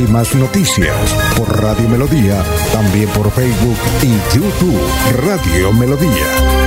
Últimas noticias por Radio Melodía, también por Facebook y YouTube Radio Melodía.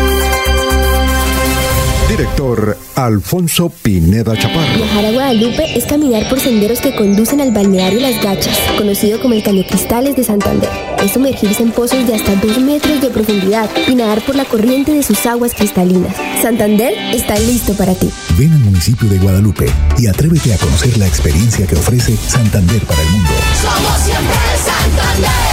Director Alfonso Pineda Chaparro. Viajar a Guadalupe es caminar por senderos que conducen al balneario Las Gachas, conocido como el Caño Cristales de Santander. Es sumergirse en pozos de hasta 2 metros de profundidad y nadar por la corriente de sus aguas cristalinas. Santander está listo para ti. Ven al municipio de Guadalupe y atrévete a conocer la experiencia que ofrece Santander para el mundo. Somos siempre Santander.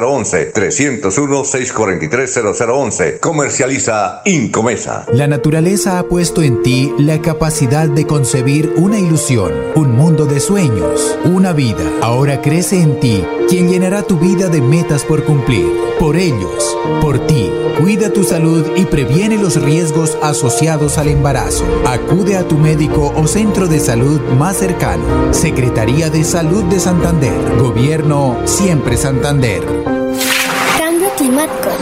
0011 301 643 0011. Comercializa Incomesa. La naturaleza ha puesto en ti la capacidad de concebir una ilusión, un mundo de sueños, una vida. Ahora crece en ti quien llenará tu vida de metas por cumplir. Por ellos, por ti, cuida tu salud y previene los riesgos asociados al embarazo. Acude a tu médico o centro de salud más cercano. Secretaría de Salud de Santander. Gobierno Siempre Santander.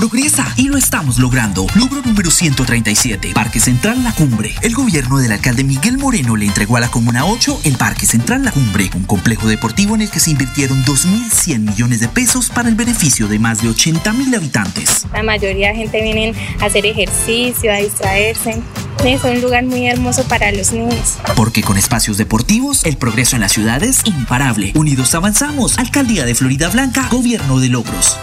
Progresa y lo estamos logrando. Logro número 137, Parque Central La Cumbre. El gobierno del alcalde Miguel Moreno le entregó a la Comuna 8 el Parque Central La Cumbre, un complejo deportivo en el que se invirtieron 2.100 millones de pesos para el beneficio de más de 80.000 habitantes. La mayoría de gente vienen a hacer ejercicio, a distraerse. Es un lugar muy hermoso para los niños. Porque con espacios deportivos, el progreso en la ciudad es imparable. Unidos avanzamos. Alcaldía de Florida Blanca, Gobierno de Logros.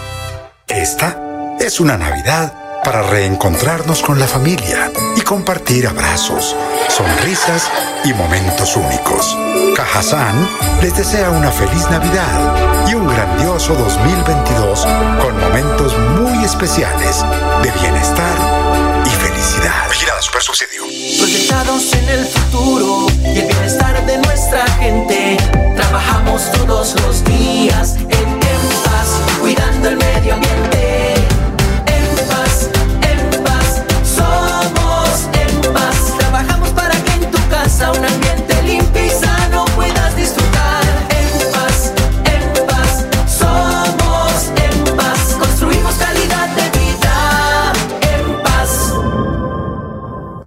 Esta es una Navidad para reencontrarnos con la familia y compartir abrazos, sonrisas y momentos únicos. Cajazán les desea una feliz Navidad y un grandioso 2022 con momentos muy especiales de bienestar y felicidad. Vigilada Super Subsidio. Proyectados en el futuro y el bienestar de nuestra gente. Trabajamos todos los días en paz, cuidando el medio ambiente. En tu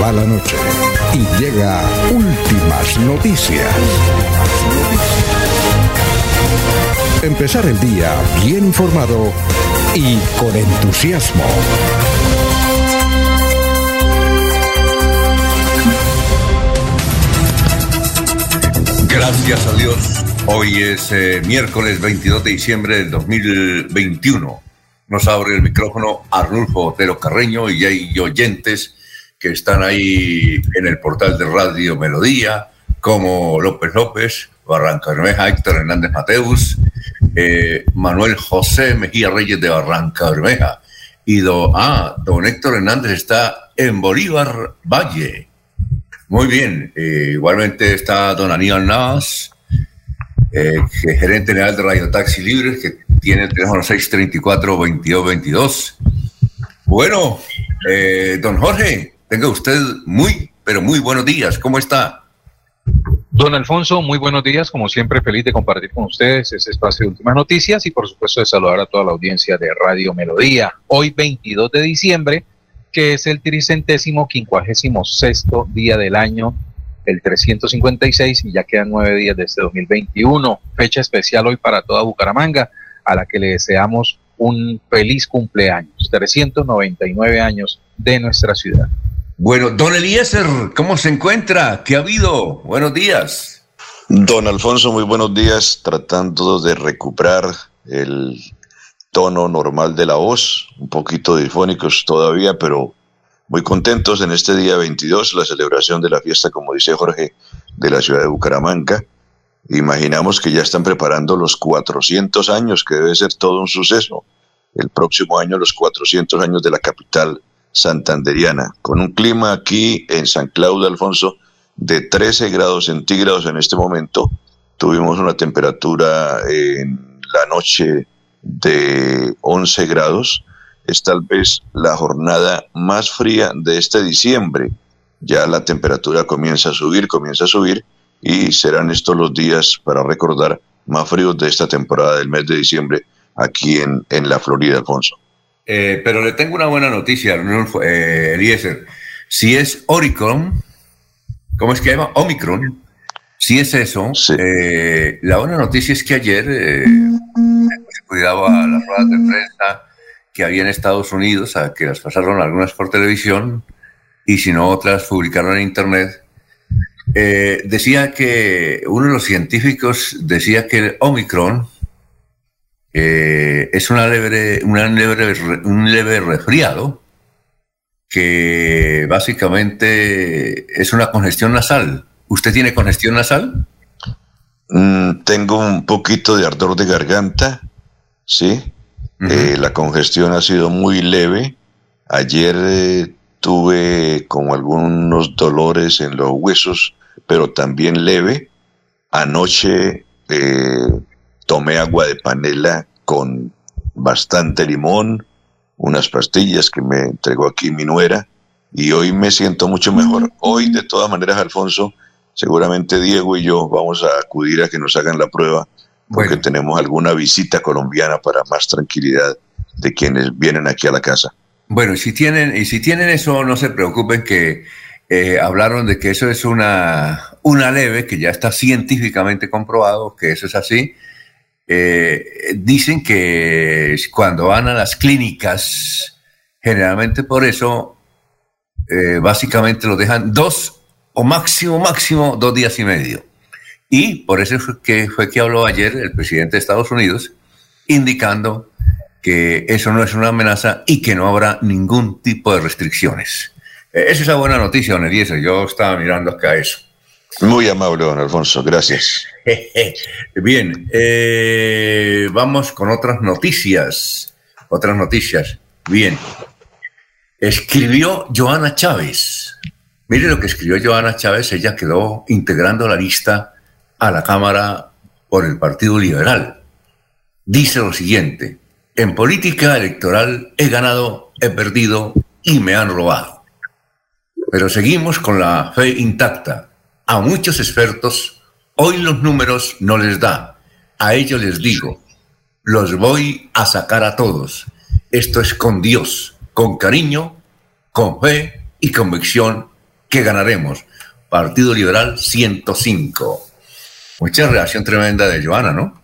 Va la noche y llega últimas noticias. Empezar el día bien informado y con entusiasmo. Gracias a Dios. Hoy es eh, miércoles 22 de diciembre del 2021. Nos abre el micrófono Arnulfo Otero Carreño y hay oyentes que están ahí en el portal de Radio Melodía, como López López, Barranca Bermeja, Héctor Hernández Mateus, eh, Manuel José Mejía Reyes de Barranca Bermeja. Y do, ah, don Héctor Hernández está en Bolívar Valle. Muy bien, eh, igualmente está don Aníbal Navas, eh, gerente general de Radio Taxi Libre, que tiene el teléfono 634-2222. Bueno, don Jorge, tenga usted muy, pero muy buenos días. ¿Cómo está? Don Alfonso, muy buenos días. Como siempre, feliz de compartir con ustedes ese espacio de últimas noticias y, por supuesto, de saludar a toda la audiencia de Radio Melodía. Hoy, 22 de diciembre, que es el tricentésimo quincuagésimo sexto día del año, el 356, y ya quedan nueve días de este 2021. Fecha especial hoy para toda Bucaramanga, a la que le deseamos un feliz cumpleaños, 399 años de nuestra ciudad. Bueno, don Eliezer, ¿cómo se encuentra? ¿Qué ha habido? Buenos días. Don Alfonso, muy buenos días, tratando de recuperar el tono normal de la voz, un poquito difónicos todavía, pero muy contentos en este día 22, la celebración de la fiesta, como dice Jorge, de la ciudad de Bucaramanga. Imaginamos que ya están preparando los 400 años, que debe ser todo un suceso. El próximo año, los 400 años de la capital santanderiana, con un clima aquí en San Claudio, Alfonso, de 13 grados centígrados en este momento. Tuvimos una temperatura en la noche de 11 grados. Es tal vez la jornada más fría de este diciembre. Ya la temperatura comienza a subir, comienza a subir y serán estos los días para recordar más fríos de esta temporada del mes de diciembre aquí en, en la Florida, Alfonso. Eh, pero le tengo una buena noticia, eh, Eliezer. Si es Oricron, ¿cómo es que llama? Omicron. Si es eso, eh, la buena noticia es que ayer eh, se cuidaba las ruedas de prensa que había en Estados Unidos, a que las pasaron algunas por televisión y si no otras publicaron en internet. Eh, decía que uno de los científicos decía que el Omicron eh, es una leve, una leve, un leve resfriado que básicamente es una congestión nasal. ¿Usted tiene congestión nasal? Mm, tengo un poquito de ardor de garganta, sí. Eh, la congestión ha sido muy leve. Ayer eh, tuve como algunos dolores en los huesos, pero también leve. Anoche eh, tomé agua de panela con bastante limón, unas pastillas que me entregó aquí mi nuera y hoy me siento mucho mejor. Hoy, de todas maneras, Alfonso, seguramente Diego y yo vamos a acudir a que nos hagan la prueba porque tenemos alguna visita colombiana para más tranquilidad de quienes vienen aquí a la casa. Bueno, y si tienen, y si tienen eso, no se preocupen que eh, hablaron de que eso es una, una leve, que ya está científicamente comprobado, que eso es así. Eh, dicen que cuando van a las clínicas, generalmente por eso eh, básicamente lo dejan dos o máximo, máximo dos días y medio. Y por eso fue que, fue que habló ayer el presidente de Estados Unidos, indicando que eso no es una amenaza y que no habrá ningún tipo de restricciones. Eh, esa es la buena noticia, don Eliezer. Yo estaba mirando acá eso. Muy amable, don Alfonso. Gracias. Bien, eh, vamos con otras noticias. Otras noticias. Bien. Escribió Joana Chávez. Mire lo que escribió Joana Chávez. Ella quedó integrando la lista a la Cámara por el Partido Liberal. Dice lo siguiente. En política electoral he ganado, he perdido y me han robado. Pero seguimos con la fe intacta. A muchos expertos hoy los números no les da. A ellos les digo, los voy a sacar a todos. Esto es con Dios, con cariño, con fe y convicción que ganaremos. Partido Liberal 105. Mucha reacción tremenda de Joana, ¿no?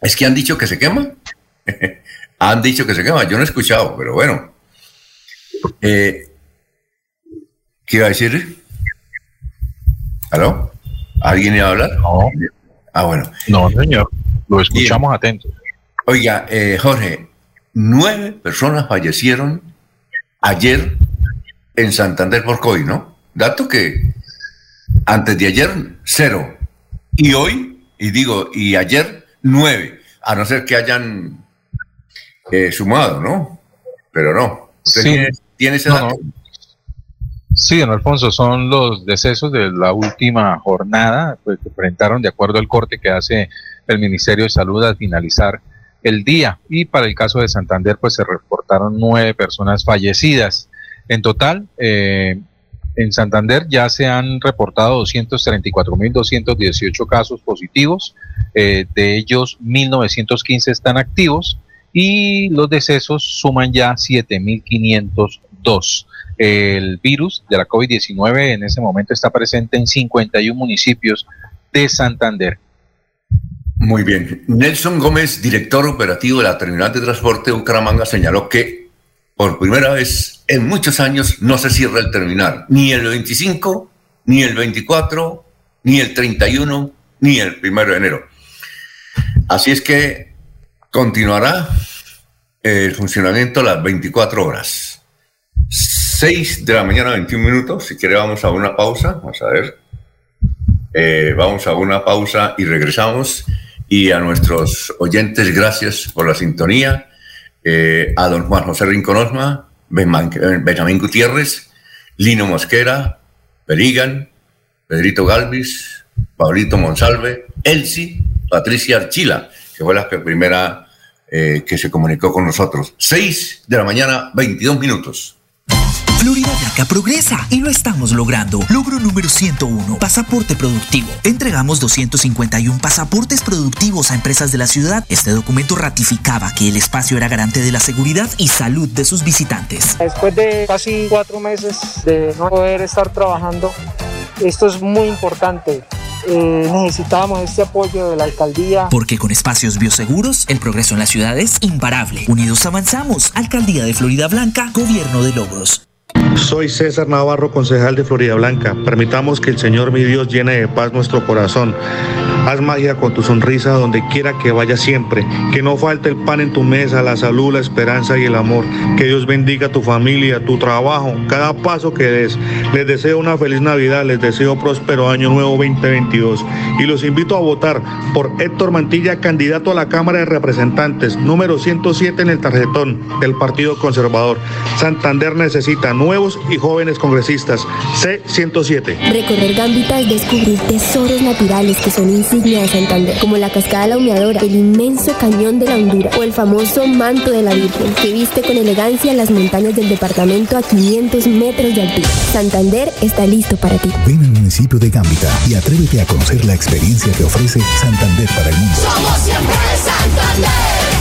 Es que han dicho que se quema. han dicho que se quema. Yo no he escuchado, pero bueno. Eh, ¿Qué iba a decir? ¿Aló? ¿Alguien iba a hablar? No. Ah, bueno. No, señor. Lo escuchamos atentos. Oiga, eh, Jorge, nueve personas fallecieron ayer en Santander por COVID, ¿no? Dato que antes de ayer, cero. Y hoy, y digo, y ayer, nueve. A no ser que hayan eh, sumado, ¿no? Pero no. sí. tiene, ese dato? Sí, don Alfonso, son los decesos de la última jornada pues, que presentaron de acuerdo al corte que hace el Ministerio de Salud al finalizar el día. Y para el caso de Santander, pues se reportaron nueve personas fallecidas. En total, eh, en Santander ya se han reportado 234.218 casos positivos, eh, de ellos 1.915 están activos y los decesos suman ya 7.502. El virus de la COVID-19 en ese momento está presente en 51 municipios de Santander. Muy bien. Nelson Gómez, director operativo de la Terminal de Transporte de Bucaramanga, señaló que por primera vez en muchos años no se cierra el terminal, ni el 25, ni el 24, ni el 31, ni el primero de enero. Así es que continuará el funcionamiento las 24 horas. 6 de la mañana, 21 minutos. Si quiere, vamos a una pausa. Vamos a ver. Eh, vamos a una pausa y regresamos. Y a nuestros oyentes, gracias por la sintonía. Eh, a don Juan José Rinconosma, Benjamín Gutiérrez, Lino Mosquera, Perigan, Pedrito Galvis, Paulito Monsalve, Elsie, Patricia Archila, que fue la primera eh, que se comunicó con nosotros. 6 de la mañana, 22 minutos. Florida Blanca progresa y lo estamos logrando. Logro número 101, pasaporte productivo. Entregamos 251 pasaportes productivos a empresas de la ciudad. Este documento ratificaba que el espacio era garante de la seguridad y salud de sus visitantes. Después de casi cuatro meses de no poder estar trabajando, esto es muy importante. Eh, necesitábamos este apoyo de la alcaldía. Porque con espacios bioseguros, el progreso en la ciudad es imparable. Unidos avanzamos. Alcaldía de Florida Blanca, Gobierno de Logros. Soy César Navarro, concejal de Florida Blanca. Permitamos que el Señor mi Dios llene de paz nuestro corazón. Haz magia con tu sonrisa donde quiera que vaya siempre. Que no falte el pan en tu mesa, la salud, la esperanza y el amor. Que Dios bendiga tu familia, tu trabajo, cada paso que des. Les deseo una feliz Navidad, les deseo próspero año nuevo 2022. Y los invito a votar por Héctor Mantilla, candidato a la Cámara de Representantes, número 107 en el tarjetón del Partido Conservador. Santander necesita nuevos y jóvenes congresistas. C107. Recorrer Gambita es descubrir tesoros naturales que son insignia de Santander, como la cascada La Humeadora, el inmenso cañón de la Hondura o el famoso manto de la Virgen, que viste con elegancia las montañas del departamento a 500 metros de altura. Santander está listo para ti. Ven al municipio de Gambita y atrévete a conocer la experiencia que ofrece Santander para el mundo. Somos siempre Santander.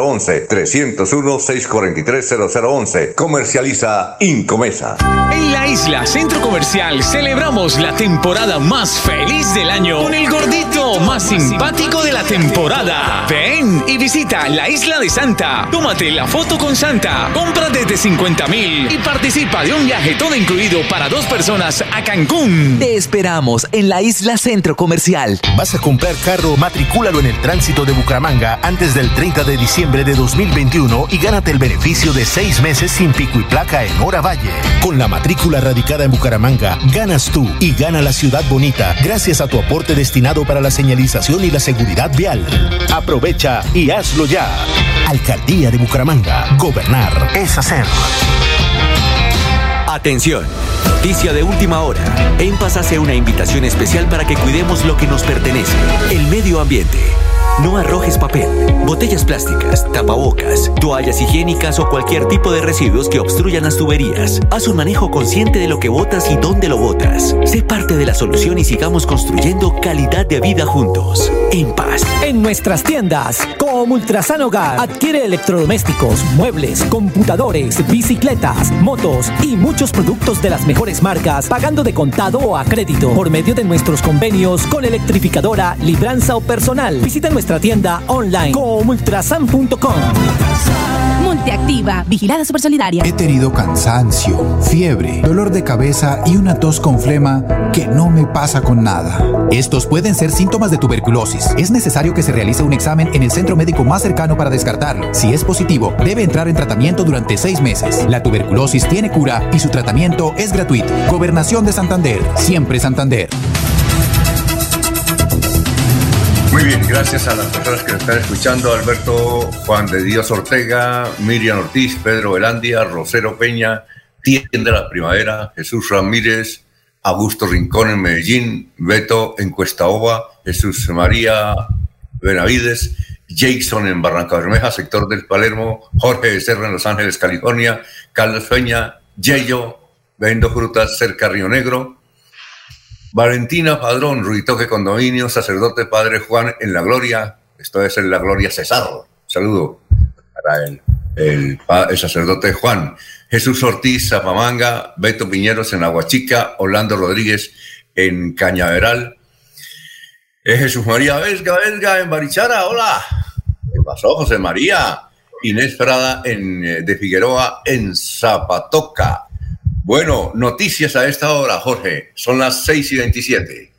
0011 301 643 0011. Comercializa Incomesa. En la isla Centro Comercial celebramos la temporada más feliz del año con el gordito más simpático de la temporada. Ven y visita la isla de Santa. Tómate la foto con Santa. Compra desde 50 mil y participa de un viaje todo incluido para dos personas a Cancún. Te esperamos en la isla Centro Comercial. ¿Vas a comprar carro? Matricúlalo en el tránsito de Bucaramanga antes del 30 de diciembre de 2021 y gánate el beneficio de seis meses sin pico y placa en Hora Valle. Con la matrícula radicada en Bucaramanga, ganas tú y gana la ciudad bonita gracias a tu aporte destinado para la señalización y la seguridad vial. Aprovecha y hazlo ya. Alcaldía de Bucaramanga. Gobernar es hacer. Atención. Noticia de última hora. En Paz hace una invitación especial para que cuidemos lo que nos pertenece, el medio ambiente. No arrojes papel, botellas plásticas, tapabocas, toallas higiénicas o cualquier tipo de residuos que obstruyan las tuberías. Haz un manejo consciente de lo que botas y dónde lo botas. Sé parte de la solución y sigamos construyendo calidad de vida juntos. En paz. En nuestras tiendas, como Ultrasan Hogar, adquiere electrodomésticos, muebles, computadores, bicicletas, motos y muchos productos de las mejores marcas, pagando de contado o a crédito por medio de nuestros convenios con electrificadora, libranza o personal. Visita nuestra tienda online comultrasan.com. Multiactiva, vigilada super solidaria. He tenido cansancio, fiebre, dolor de cabeza y una tos con flema que no me pasa con nada. Estos pueden ser síntomas de tuberculosis. Es necesario que se realice un examen en el centro médico más cercano para descartarlo. Si es positivo, debe entrar en tratamiento durante seis meses. La tuberculosis tiene cura y su tratamiento es gratuito. Gobernación de Santander, siempre Santander. Muy bien, gracias a las personas que nos están escuchando, Alberto Juan de Dios Ortega, Miriam Ortiz, Pedro Velandia, Rosero Peña, Tienda la Primavera, Jesús Ramírez, Augusto Rincón en Medellín, Beto en Cuesta Ova, Jesús María Benavides, Jason en Barranca Bermeja, sector del Palermo, Jorge de Serra en Los Ángeles, California, Carlos Peña, Yeyo, vendo frutas cerca Río Negro, Valentina Padrón, Ruitoque Condominio, sacerdote Padre Juan en la Gloria, esto es en la Gloria Cesar. Saludo para el, el, sacerdote Juan. Jesús Ortiz, Zapamanga, Beto Piñeros en Aguachica, Orlando Rodríguez en Cañaveral. Eh, Jesús María Vesga, Vesga en Barichara, hola. ¿Qué pasó, José María? Inés Prada en, eh, de Figueroa en Zapatoca. Bueno, noticias a esta hora, Jorge. Son las 6 y 27.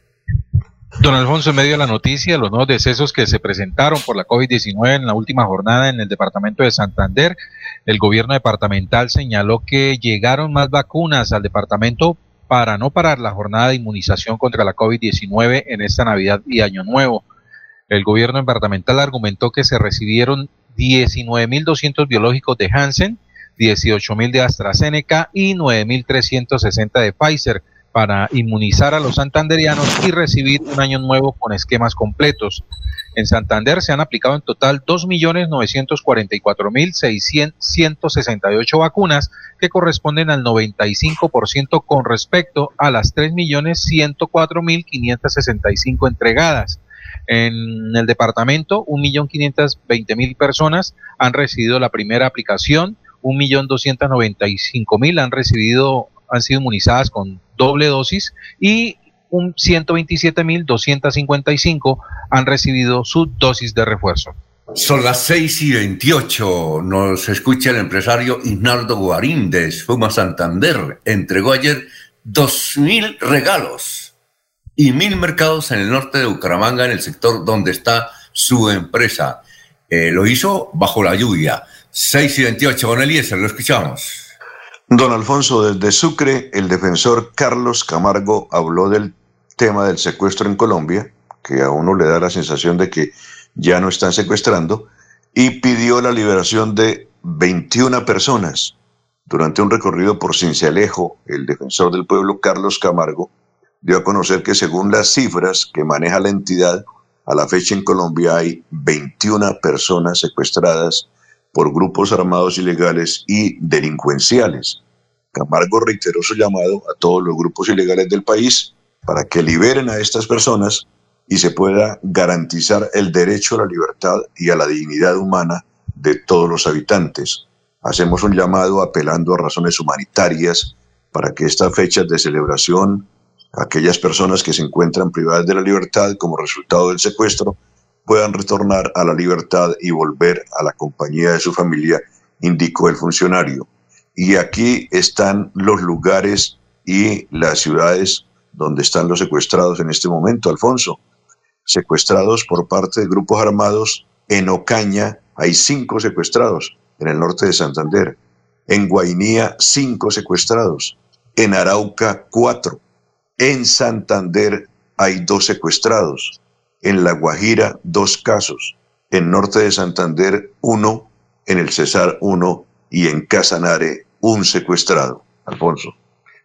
Don Alfonso, en medio de la noticia, los nuevos decesos que se presentaron por la COVID-19 en la última jornada en el departamento de Santander, el gobierno departamental señaló que llegaron más vacunas al departamento para no parar la jornada de inmunización contra la COVID-19 en esta Navidad y Año Nuevo. El gobierno departamental argumentó que se recibieron 19.200 biológicos de Hansen, 18.000 de AstraZeneca y 9.360 de Pfizer para inmunizar a los santanderianos y recibir un año nuevo con esquemas completos. En Santander se han aplicado en total 2.944.668 vacunas que corresponden al 95% con respecto a las 3.104.565 entregadas. En el departamento, 1.520.000 personas han recibido la primera aplicación, 1.295.000 han recibido, han sido inmunizadas con doble dosis y un 127.255 han recibido su dosis de refuerzo. Son las 6 y 28. Nos escucha el empresario Ignaldo Guarín de Espuma Santander. Entregó ayer 2.000 regalos y mil mercados en el norte de Bucaramanga, en el sector donde está su empresa. Eh, lo hizo bajo la lluvia. 6 y 28, con Eliezer, lo escuchamos. Don Alfonso, desde Sucre, el defensor Carlos Camargo habló del tema del secuestro en Colombia, que a uno le da la sensación de que ya no están secuestrando, y pidió la liberación de 21 personas. Durante un recorrido por Cincelejo, el defensor del pueblo Carlos Camargo dio a conocer que según las cifras que maneja la entidad, a la fecha en Colombia hay 21 personas secuestradas por grupos armados ilegales y delincuenciales. Camargo reiteró su llamado a todos los grupos ilegales del país para que liberen a estas personas y se pueda garantizar el derecho a la libertad y a la dignidad humana de todos los habitantes. Hacemos un llamado apelando a razones humanitarias para que estas fechas de celebración, aquellas personas que se encuentran privadas de la libertad como resultado del secuestro, puedan retornar a la libertad y volver a la compañía de su familia, indicó el funcionario. Y aquí están los lugares y las ciudades donde están los secuestrados en este momento, Alfonso. Secuestrados por parte de grupos armados en Ocaña hay cinco secuestrados, en el norte de Santander. En Guainía, cinco secuestrados. En Arauca, cuatro. En Santander hay dos secuestrados. En La Guajira, dos casos. En norte de Santander, uno. En el Cesar, uno. Y en Casanare, un secuestrado. Alfonso.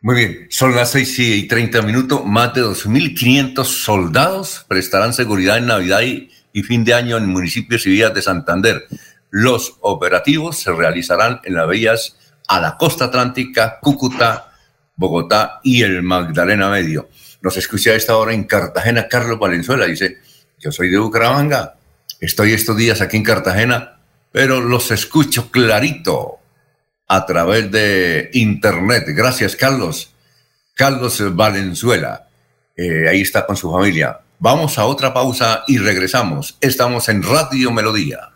Muy bien, son las 6 y 30 minutos. Más de 2.500 soldados prestarán seguridad en Navidad y, y, fin de año en municipios y vías de Santander. Los operativos se realizarán en las vías a la costa atlántica, Cúcuta, Bogotá y el Magdalena Medio. Nos escucha a esta hora en Cartagena Carlos Valenzuela. Dice, yo soy de Bucaramanga, estoy estos días aquí en Cartagena, pero los escucho clarito a través de internet. Gracias, Carlos. Carlos Valenzuela. Eh, ahí está con su familia. Vamos a otra pausa y regresamos. Estamos en Radio Melodía.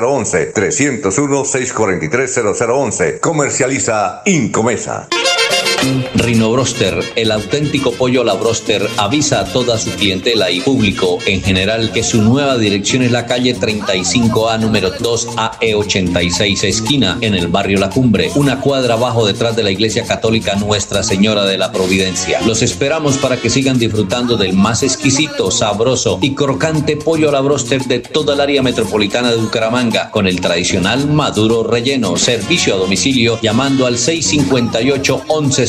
301-643-0011. 301-643-0011. Comercializa Incomesa. Rino Broster, el auténtico pollo a la avisa a toda su clientela y público en general que su nueva dirección es la calle 35A número 2 AE86 esquina en el barrio La Cumbre, una cuadra abajo detrás de la iglesia católica Nuestra Señora de la Providencia. Los esperamos para que sigan disfrutando del más exquisito, sabroso y crocante pollo a la Broster de toda el área metropolitana de Bucaramanga con el tradicional maduro relleno, servicio a domicilio llamando al 658 11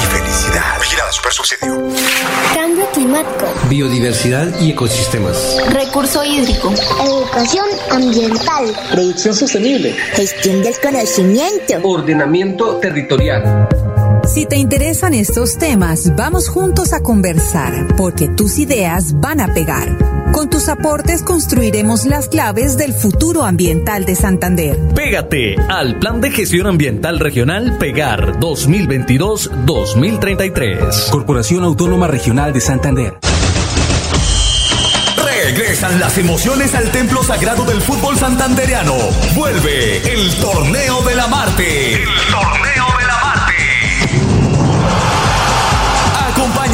y felicidad. Vigilada Super Subsidio. Cambio climático. Biodiversidad y ecosistemas. Recurso hídrico. Educación ambiental. Producción sostenible. Gestión del conocimiento. Ordenamiento territorial. Si te interesan estos temas, vamos juntos a conversar, porque tus ideas van a pegar. Con tus aportes construiremos las claves del futuro ambiental de Santander. Pégate al Plan de Gestión Ambiental Regional Pegar 2022-2033. Corporación Autónoma Regional de Santander. Regresan las emociones al templo sagrado del fútbol santandereano. Vuelve el torneo de la Marte. El torneo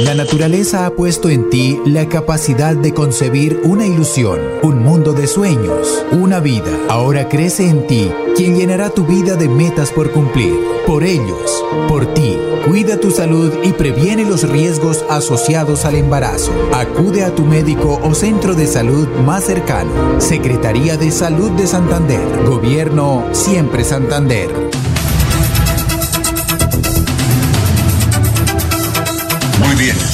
La naturaleza ha puesto en ti la capacidad de concebir una ilusión, un mundo de sueños, una vida. Ahora crece en ti quien llenará tu vida de metas por cumplir. Por ellos, por ti, cuida tu salud y previene los riesgos asociados al embarazo. Acude a tu médico o centro de salud más cercano. Secretaría de Salud de Santander. Gobierno Siempre Santander.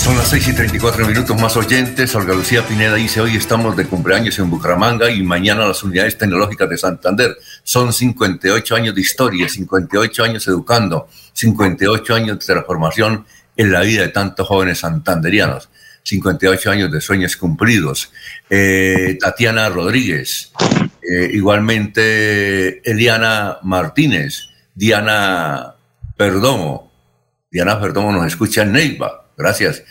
Son las 6 y 34 minutos más oyentes. Olga Lucía Pineda dice, hoy estamos de cumpleaños en Bucaramanga y mañana las unidades tecnológicas de Santander. Son 58 años de historia, 58 años educando, 58 años de transformación en la vida de tantos jóvenes santanderianos. 58 años de sueños cumplidos. Eh, Tatiana Rodríguez, eh, igualmente Eliana Martínez, Diana Perdomo. Diana Perdomo nos escucha en Neiva. Gracias.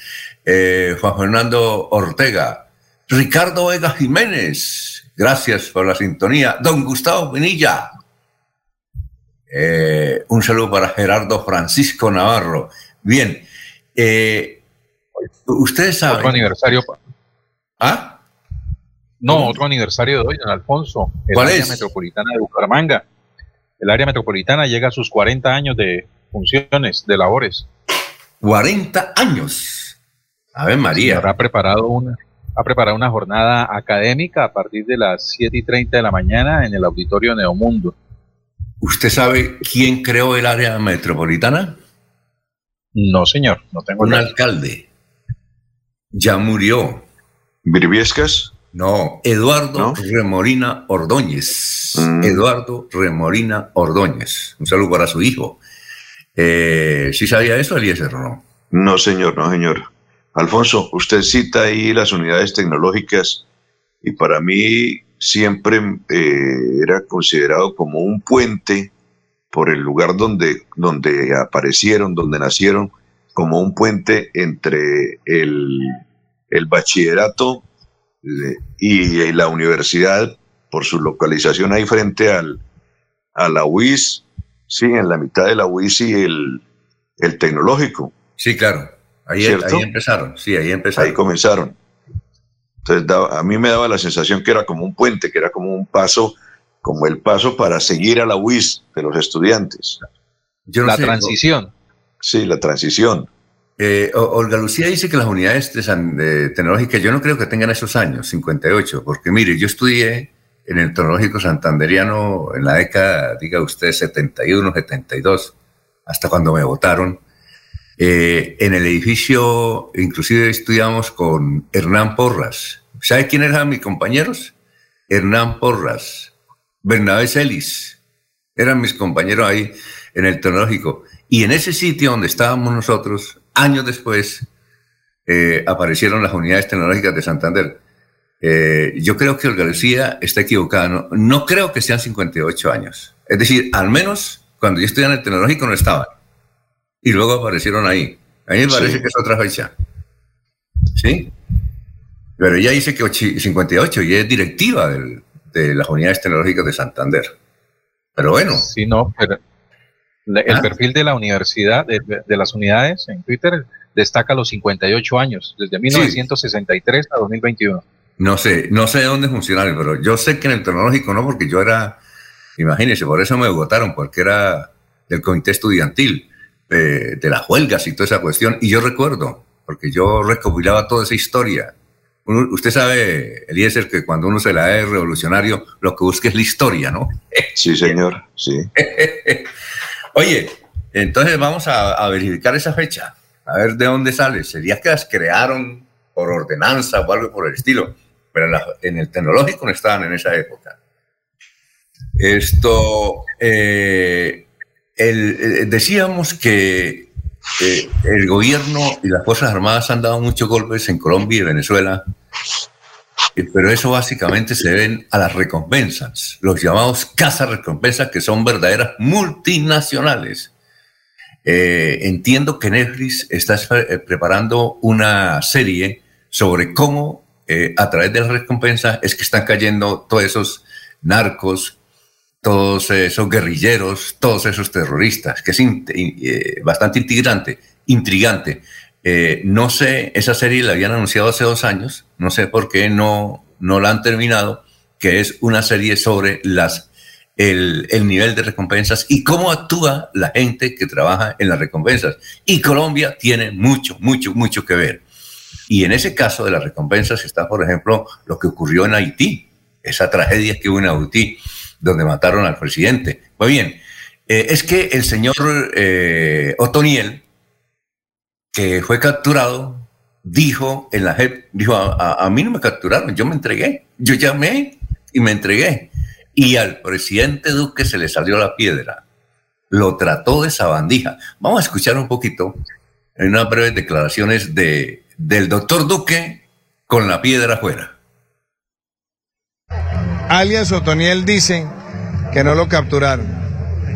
Eh, Juan Fernando Ortega. Ricardo Vega Jiménez. Gracias por la sintonía. Don Gustavo Pinilla. Eh, un saludo para Gerardo Francisco Navarro. Bien. Eh, ustedes saben. Otro aniversario. ¿Ah? No, otro aniversario de hoy, don Alfonso. El ¿Cuál área es? metropolitana de Bucaramanga. El área metropolitana llega a sus 40 años de funciones, de labores. 40 años. A ver, María. Ha preparado una, ha preparado una jornada académica a partir de las 7 y 30 de la mañana en el auditorio Neomundo. ¿Usted sabe quién creó el área metropolitana? No, señor, no tengo Un alcalde. Ya murió. ¿Virviescas? No, Eduardo ¿No? Remorina Ordóñez. Mm. Eduardo Remorina Ordóñez. Un saludo para su hijo. Eh, ¿Sí sabía eso, Eliezer, o no? No, señor, no, señor. Alfonso, usted cita ahí las unidades tecnológicas y para mí siempre eh, era considerado como un puente por el lugar donde, donde aparecieron, donde nacieron, como un puente entre el, el bachillerato eh, y la universidad por su localización ahí frente al, a la UIS, sí, en la mitad de la UIS y el, el tecnológico. Sí, claro. Ahí, ahí empezaron. Sí, ahí empezaron. Ahí comenzaron. Entonces daba- a mí me daba la sensación que era como un puente, que era como un paso, como el paso para seguir a la UIS de los estudiantes. Yo no la sé, transición. Sí, la transición. Eh, Olga Lucía dice que las unidades de San- de tecnológicas, yo no creo que tengan esos años, 58, porque mire, yo estudié en el tecnológico santanderiano en la década, diga usted, 71, 72, hasta cuando me votaron. Eh, en el edificio, inclusive estudiamos con Hernán Porras. ¿Sabe quién eran mis compañeros? Hernán Porras, Bernabé Celis, eran mis compañeros ahí en el tecnológico. Y en ese sitio donde estábamos nosotros, años después, eh, aparecieron las unidades tecnológicas de Santander. Eh, yo creo que Olga Lucía está equivocada. No, no creo que sean 58 años. Es decir, al menos cuando yo estudiaba en el tecnológico no estaban. Y luego aparecieron ahí. A mí me parece Sí. que es otra fecha. ¿Sí? Pero ella dice que ochi- 58 y es directiva del- de las unidades tecnológicas de Santander. Pero bueno, Sí, no, pero el ¿Ah? perfil de la universidad, de, de las unidades en Twitter, destaca los 58 años, desde 1963 a 2021. No sé, no sé de dónde funcionaron, pero yo sé que en el tecnológico no, porque yo era, imagínense, por eso me votaron, porque era del comité estudiantil, de, de las huelgas y toda esa cuestión. Y yo recuerdo, porque yo recopilaba toda esa historia. Uno- usted sabe, Eliezer, que cuando uno se la es revolucionario, lo que busca es la historia, ¿no? Sí, señor, sí. Oye, entonces vamos a, a verificar esa fecha, a ver de dónde sale. Sería que las crearon por ordenanza o algo por el estilo, pero en, la- en el tecnológico no estaban en esa época. Esto, eh, el- eh, decíamos que eh, el gobierno y las Fuerzas Armadas han dado muchos golpes en Colombia y Venezuela, pero eso básicamente se deben a las recompensas, los llamados casas recompensas que son verdaderas multinacionales. Eh, entiendo que Netflix está eh, preparando una serie sobre cómo eh, a través de la recompensa es que están cayendo todos esos narcos, todos esos guerrilleros, todos esos terroristas, que es eh, bastante intrigante. intrigante. Eh, no sé, esa serie la habían anunciado hace dos años, no sé por qué no, no la han terminado, que es una serie sobre las, el, el nivel de recompensas y cómo actúa la gente que trabaja en las recompensas. Y Colombia tiene mucho, mucho, mucho que ver. Y en ese caso de las recompensas está, por ejemplo, lo que ocurrió en Haití, esa tragedia que hubo en Haití, donde mataron al presidente. Muy bien, eh, es que el señor eh, Otoniel, que fue capturado, dijo en la JEP, dijo, a, mí no me capturaron, yo me entregué, yo llamé y me entregué. Y al presidente Duque se le salió la piedra, lo trató de sabandija. Vamos a escuchar un poquito en unas breves declaraciones de, del doctor Duque con la piedra afuera alias Otoniel dice que no lo capturaron.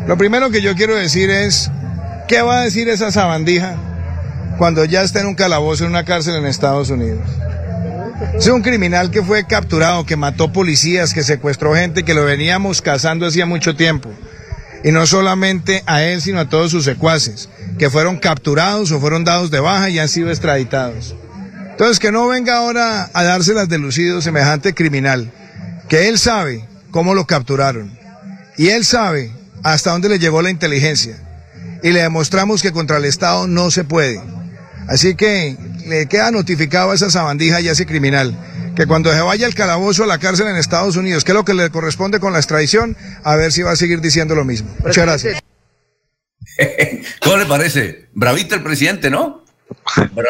Lo primero que yo quiero decir es, ¿qué va a decir esa sabandija cuando ya está en un calabozo, en una cárcel en Estados Unidos? Es un criminal que fue capturado, que mató policías, que secuestró gente, que lo veníamos cazando hacía mucho tiempo. Y no solamente a él, sino a todos sus secuaces, que fueron capturados o fueron dados de baja y han sido extraditados. Entonces, que no venga ahora a dárselas de lucido semejante criminal que él sabe cómo lo capturaron y él sabe hasta dónde le llegó la inteligencia y le demostramos que contra el Estado no se puede. Así que le queda notificado a esa sabandija y a ese criminal que cuando se vaya al calabozo a la cárcel en Estados Unidos, que es lo que le corresponde con la extradición, a ver si va a seguir diciendo lo mismo. Muchas gracias. ¿Cómo le parece? Bravito el presidente, ¿no?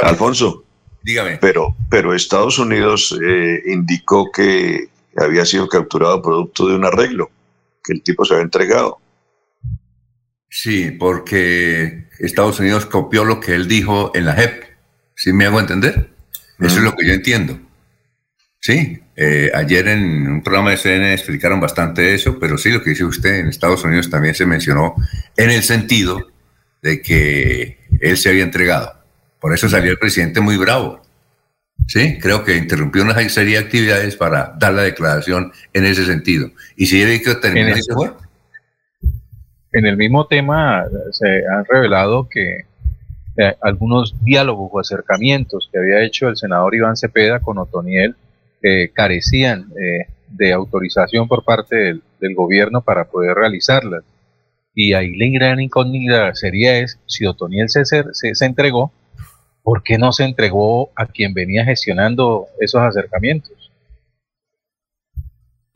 Alfonso. Dígame. Pero, pero Estados Unidos eh, indicó que había sido capturado producto de un arreglo, que el tipo se había entregado. Sí, porque Estados Unidos copió lo que él dijo en la JEP. ¿Sí me hago entender? Eso es lo que yo entiendo. Sí, eh, ayer en un programa de CNN explicaron bastante eso, pero sí lo que dice usted, en Estados Unidos también se mencionó en el sentido de que él se había entregado. Por eso salió el presidente muy bravo. Sí, creo que interrumpió una serie de actividades para dar la declaración en ese sentido. Y si que terminar En el mismo tema se han revelado que eh, algunos diálogos o acercamientos que había hecho el senador Iván Cepeda con Otoniel eh, carecían eh, de autorización por parte del, gobierno para poder realizarlas. Y ahí la gran incógnita sería es si Otoniel se, se, se entregó ¿por qué no se entregó a quien venía gestionando esos acercamientos?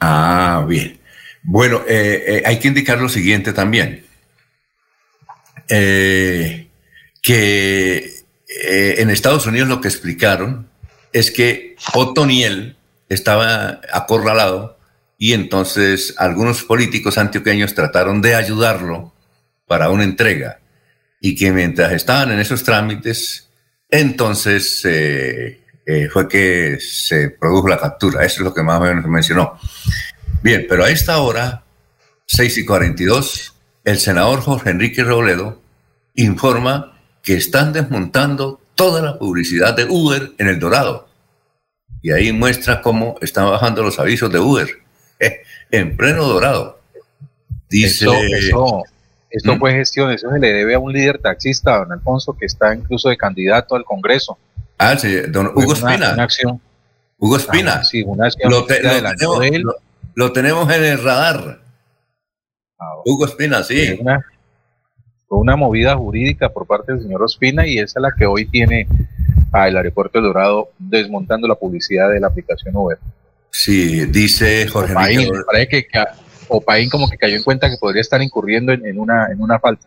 Ah, bien. Bueno, eh, eh, hay que indicar lo siguiente también, eh, que en Estados Unidos lo que explicaron es que Otoniel estaba acorralado y entonces algunos políticos antioqueños trataron de ayudarlo para una entrega y que mientras estaban en esos trámites entonces eh, eh, fue que se produjo la captura. Eso es lo que más o menos mencionó. Bien, pero a esta hora, 6 y 42, el senador Jorge Enrique Robledo informa que están desmontando toda la publicidad de Uber en El Dorado. Y ahí muestra cómo están bajando los avisos de Uber en pleno Dorado. Dice, eso, esto mm. fue gestión, eso se le debe a un líder taxista, don Alfonso, que está incluso de candidato al Congreso. Ah, sí, don Hugo Espina. Una acción. Hugo Espina. Ah, sí, una acción. Lo, tenemos, lo, tenemos, en el radar. Ah, Hugo Espina, sí. Fue una, movida jurídica por parte del señor Ospina y esa es la que hoy tiene al aeropuerto de Dorado desmontando la publicidad de la aplicación Uber. Sí, dice Jorge Parece que, Opaín como que cayó en cuenta que podría estar incurriendo en, una, en una falta.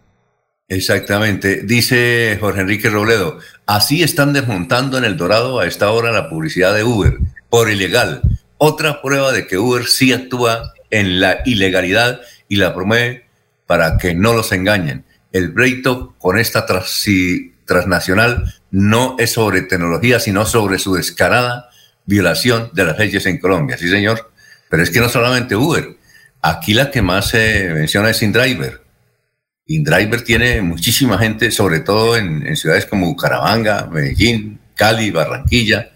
Exactamente. Dice Jorge Enrique Robledo, así están desmontando en el Dorado a esta hora la publicidad de Uber por ilegal. Otra prueba de que Uber sí actúa en la ilegalidad y la promueve para que no los engañen. El pleito con esta transnacional no es sobre tecnología, sino sobre su descarada violación de las leyes en Colombia. Sí, señor. Pero es que no solamente Uber, Aquí la que más se menciona es InDriver. InDriver tiene muchísima gente, sobre todo en, ciudades como Bucaramanga, Medellín, Cali, Barranquilla.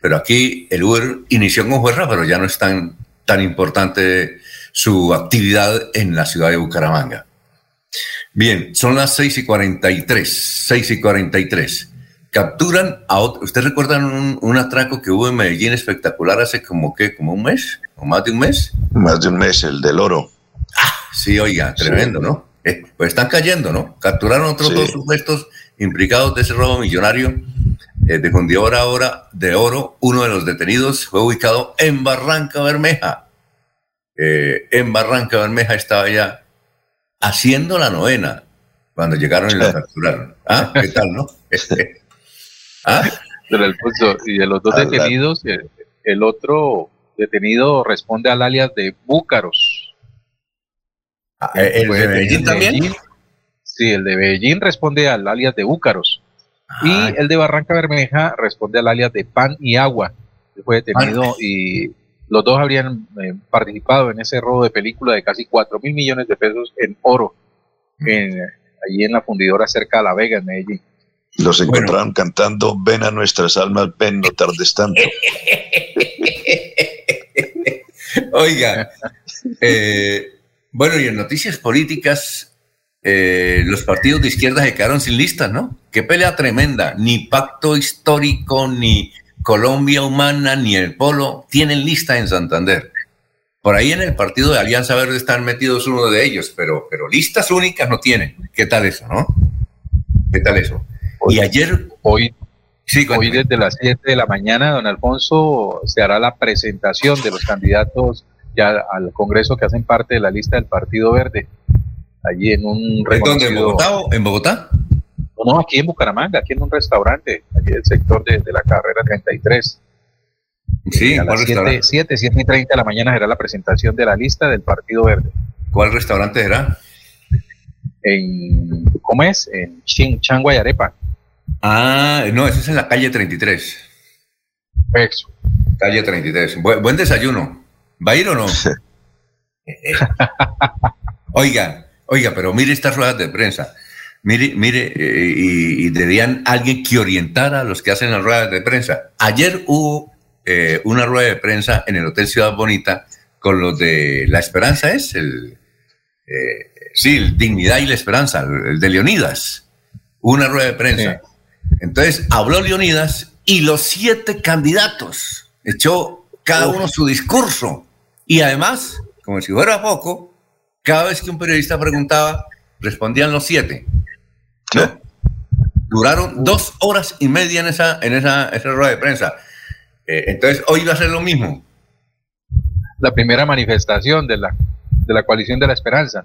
Pero aquí el Uber inició con fuerza, pero ya no es tan, tan importante su actividad en la ciudad de Bucaramanga. Bien, son las 6 y 43, 6 y 43. Capturan a otro. ¿Ustedes recuerdan un, un, atraco que hubo en Medellín espectacular hace como que, como un mes? ¿O más de un mes? Más de un mes, el del oro. Ah, sí, oiga, tremendo, sí. ¿no? Eh, pues están cayendo, ¿no? Capturaron otros sí. dos supuestos implicados de ese robo millonario de fundidora ahora de oro. Uno de los detenidos fue ubicado en Barranca Bermeja. Eh, en Barranca Bermeja estaba ya haciendo la novena cuando llegaron y lo capturaron. ¿Ah? ¿Qué tal, no? ¿Ah? y de los dos detenidos, el, el, otro detenido responde al alias de Búcaros. Ah, ¿El de Medellín también? Sí, el de Medellín responde al alias de Búcaros. Ah. Y el de Barranca Bermeja responde al alias de Pan y Agua. Fue detenido Ah. y los dos habrían eh, participado en ese robo de película de casi 4 mil millones de pesos en oro, en, allí en la fundidora cerca de La Vega, en Medellín. Los encontraron bueno. cantando Ven a nuestras almas, ven, no tardes tanto. Oiga, eh, bueno, y en noticias políticas, eh, los partidos de izquierda se quedaron sin listas, ¿no? Qué pelea tremenda, ni pacto histórico, ni Colombia Humana, ni el Polo tienen lista en Santander. Por ahí en el partido de Alianza Verde están metidos uno de ellos, pero, pero listas únicas no tienen. ¿Qué tal eso, no? ¿Qué tal eso? Hoy, y ayer... Hoy, sí, hoy desde las 7 de la mañana, don Alfonso, se hará la presentación de los candidatos ya al Congreso que hacen parte de la lista del Partido Verde. Allí en un... ¿En dónde? ¿En Bogotá? o ¿En Bogotá? No, no, aquí en Bucaramanga, aquí en un restaurante, allí del sector de, de la carrera 33. Sí, a las 7, 7, 7 y 30 de la mañana será la presentación de la lista del Partido Verde. ¿Cuál restaurante será? En, ¿Cómo es? En Ching, Changua y Arepa. Ah, no, ese es en la calle 33. Eso. Calle 33. Buen, buen desayuno. ¿Va a ir o no? oiga, oiga, pero mire estas ruedas de prensa. Mire, mire, eh, y, y, debían alguien que orientara a los que hacen las ruedas de prensa. Ayer hubo eh, una rueda de prensa en el Hotel Ciudad Bonita con los de La Esperanza, ¿es? El, eh, sí, el Dignidad y la Esperanza, el de Leonidas. Una rueda de prensa. Sí. Entonces habló Leonidas y los siete candidatos echó cada uno su discurso. Y además, como si fuera poco, cada vez que un periodista preguntaba, respondían los siete. ¿no? Duraron dos horas y media en esa, en esa, esa rueda de prensa. Eh, entonces, hoy va a ser lo mismo. La primera manifestación de la, de la coalición de la esperanza.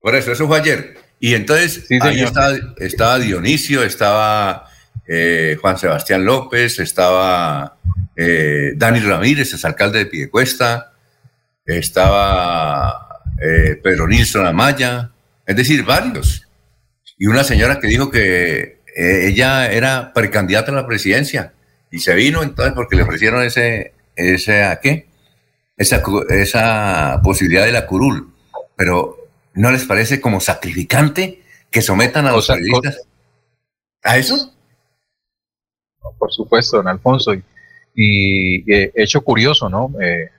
Por eso, eso fue ayer. Y entonces, sí, ahí estaba, estaba, Dionisio, estaba eh, Juan Sebastián López, estaba eh, Dani Ramírez, es alcalde de Piedecuesta, estaba eh, Pedro Nilsson Amaya, es decir, varios. Y una señora que dijo que eh, ella era precandidata a la presidencia y se vino entonces porque le ofrecieron ese, ese ¿a qué? Esa, esa posibilidad de la curul. Pero ¿no les parece como sacrificante que sometan a los periodistas a eso? Por supuesto, don Alfonso. Y, y eh, hecho curioso, ¿no? Eh,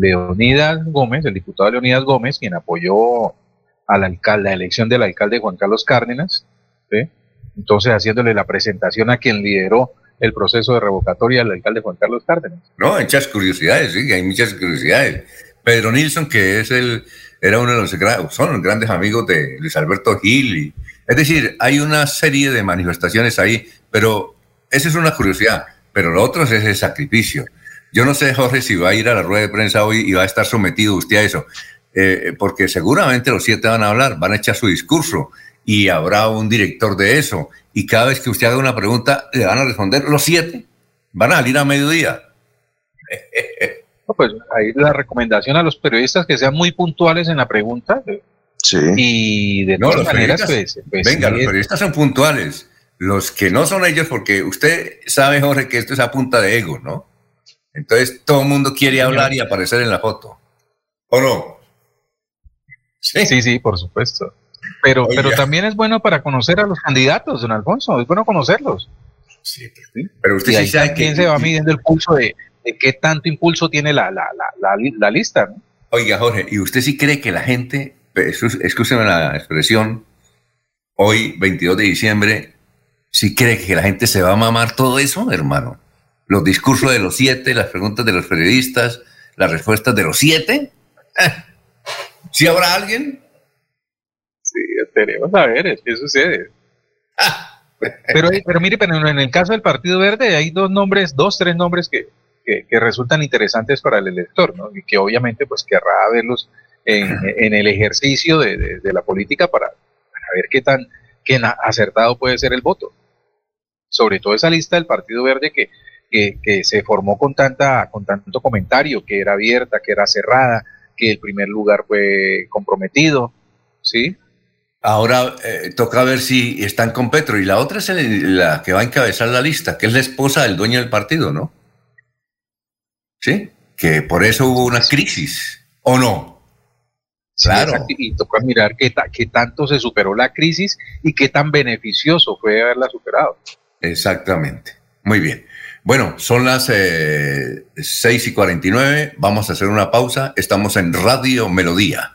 Leonidas Gómez, el diputado Leonidas Gómez, quien apoyó al alcalde, la elección del alcalde Juan Carlos Cárdenas, entonces haciéndole la presentación a quien lideró el proceso de revocatoria al alcalde Juan Carlos Cárdenas. No, muchas curiosidades, sí, hay muchas curiosidades. Pedro Nilsson, que es el, era uno de los, son grandes amigos de Luis Alberto Gil, es decir, hay una serie de manifestaciones ahí, pero esa es una curiosidad, pero lo otro es ese sacrificio. Yo no sé, Jorge, si va a ir a la rueda de prensa hoy y va a estar sometido usted a eso eh, porque seguramente los siete van a hablar, van a echar su discurso y habrá un director de eso. Y cada vez que usted haga una pregunta, le van a responder los siete. Van a salir a mediodía. No, pues ahí la recomendación a los periodistas que sean muy puntuales en la pregunta. Sí. Y de no, todas maneras, pues, pues, venga, sí, los periodistas son puntuales. Los que no son ellos, porque usted sabe, Jorge, que esto es a punta de ego, ¿no? Entonces todo el mundo quiere hablar y aparecer en la foto. ¿O no? Sí, sí, sí, por supuesto. Pero, pero también es bueno para conocer a los candidatos, don Alfonso, es bueno conocerlos. Sí, pero usted sí sabe que... se va midiendo el pulso de, qué tanto impulso tiene la, la, la, la, lista, ¿no? Oiga, Jorge, ¿y usted sí cree que la gente, escúcheme la expresión, hoy, 22 de diciembre, sí cree que la gente se va a mamar todo eso, hermano? Los discursos de los siete, las preguntas de los periodistas, las respuestas de los siete. ¿Sí habrá alguien? Sí, tenemos a ver qué sucede. pero, pero mire, pero en el caso del Partido Verde hay dos nombres, dos, tres nombres que, que, resultan interesantes para el elector, ¿no? Y que obviamente pues querrá verlos en, el ejercicio de, la política para, ver qué tan qué acertado puede ser el voto. Sobre todo esa lista del Partido Verde que, que, se formó con, tanta, con tanto comentario, que era abierta, que era cerrada, que el primer lugar fue comprometido, ¿sí? Ahora eh, toca ver si están con Petro. Y la otra es la que va a encabezar la lista, que es la esposa del dueño del partido, ¿no? ¿Sí? Que por eso hubo una crisis, ¿o no? claro. y toca mirar qué, qué tanto se superó la crisis y qué tan beneficioso fue haberla superado. Exactamente. Muy bien. Bueno, son las eh, 6 y 49. Vamos a hacer una pausa. Estamos en Radio Melodía.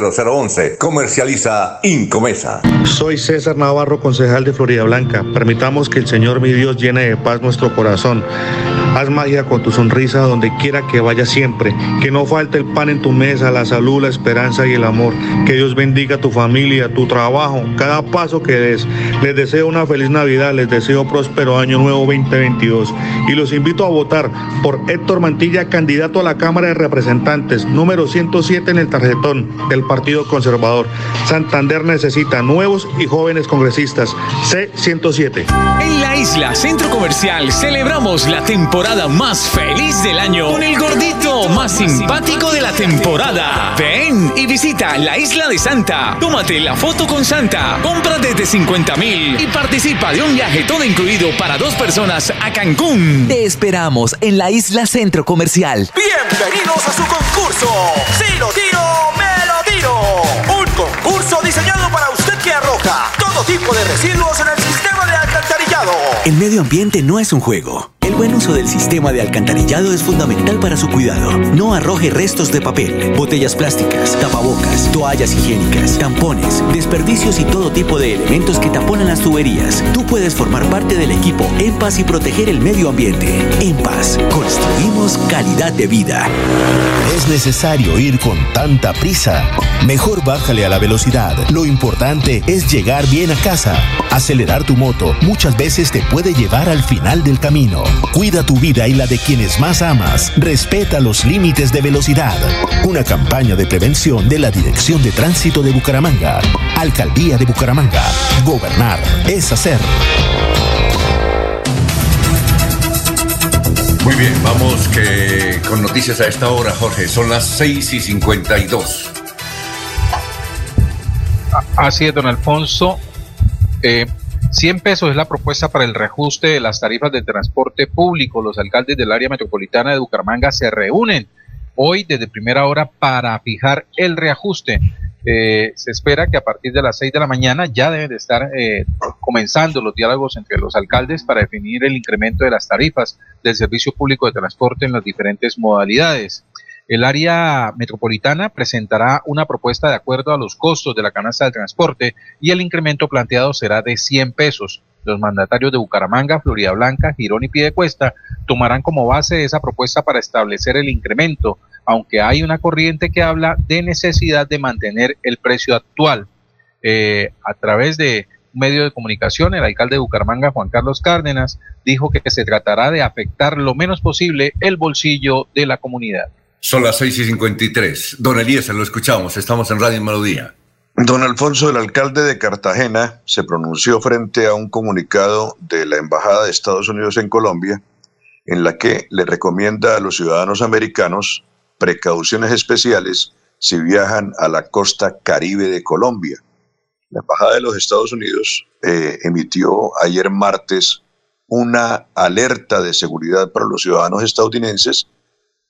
0011. Comercializa Incomesa. Soy César Navarro, concejal de Florida Blanca. Permitamos que el Señor mi Dios llene de paz nuestro corazón. Haz magia con tu sonrisa donde quiera que vaya siempre. Que no falte el pan en tu mesa, la salud, la esperanza y el amor. Que Dios bendiga tu familia, tu trabajo, cada paso que des. Les deseo una feliz Navidad, les deseo próspero año nuevo 2022. Y los invito a votar por Héctor Mantilla, candidato a la Cámara de Representantes, número 107 en el tarjetón del Partido Conservador. Santander necesita nuevos y jóvenes congresistas. C107. En la isla Centro Comercial celebramos la temporada más feliz del año con el gordito más simpático de la temporada. Ven y visita la isla de Santa. Tómate la foto con Santa. Compra desde 50 mil y participa de un viaje todo incluido para dos personas a Cancún. Te esperamos en la isla Centro Comercial. Bienvenidos a su concurso. Si lo tiro, me lo un concurso diseñado para usted que arroja todo tipo de residuos en el sistema de alcantarillado. El medio ambiente no es un juego el buen uso del sistema de alcantarillado es fundamental para su cuidado. No arroje restos de papel, botellas plásticas, tapabocas, toallas higiénicas, tampones, desperdicios y todo tipo de elementos que taponan las tuberías. Tú puedes formar parte del equipo En Paz y proteger el medio ambiente. En Paz, construimos calidad de vida. ¿Es necesario ir con tanta prisa? Mejor bájale a la velocidad. Lo importante es llegar bien a casa. Acelerar tu moto muchas veces te puede llevar al final del camino. Cuida tu vida y la de quienes más amas. Respeta los límites de velocidad. Una campaña de prevención de la Dirección de Tránsito de Bucaramanga. Alcaldía de Bucaramanga. Gobernar es hacer. Muy bien, vamos que con noticias a esta hora, Jorge. Son las 6 y 52. Así es, don Alfonso. Eh, 100 pesos es la propuesta para el reajuste de las tarifas de transporte público. Los alcaldes del área metropolitana de Bucaramanga se reúnen hoy desde primera hora para fijar el reajuste. Eh, se espera que a partir de las 6 de la mañana ya deben de estar eh, comenzando los diálogos entre los alcaldes para definir el incremento de las tarifas del servicio público de transporte en las diferentes modalidades. El área metropolitana presentará una propuesta de acuerdo a los costos de la canasta de transporte y el incremento planteado será de 100 pesos. Los mandatarios de Bucaramanga, Florida Blanca, Girón y Piedecuesta tomarán como base esa propuesta para establecer el incremento, aunque hay una corriente que habla de necesidad de mantener el precio actual. Eh, a través de medio de comunicación, el alcalde de Bucaramanga, Juan Carlos Cárdenas, dijo que se tratará de afectar lo menos posible el bolsillo de la comunidad. Son las 6 y 53. Don Elías, lo escuchamos. Estamos en Radio Melodía. Don Alfonso, el alcalde de Cartagena, se pronunció frente a un comunicado de la Embajada de Estados Unidos en Colombia, en la que le recomienda a los ciudadanos americanos precauciones especiales si viajan a la costa caribe de Colombia. La Embajada de los Estados Unidos eh, emitió ayer martes una alerta de seguridad para los ciudadanos estadounidenses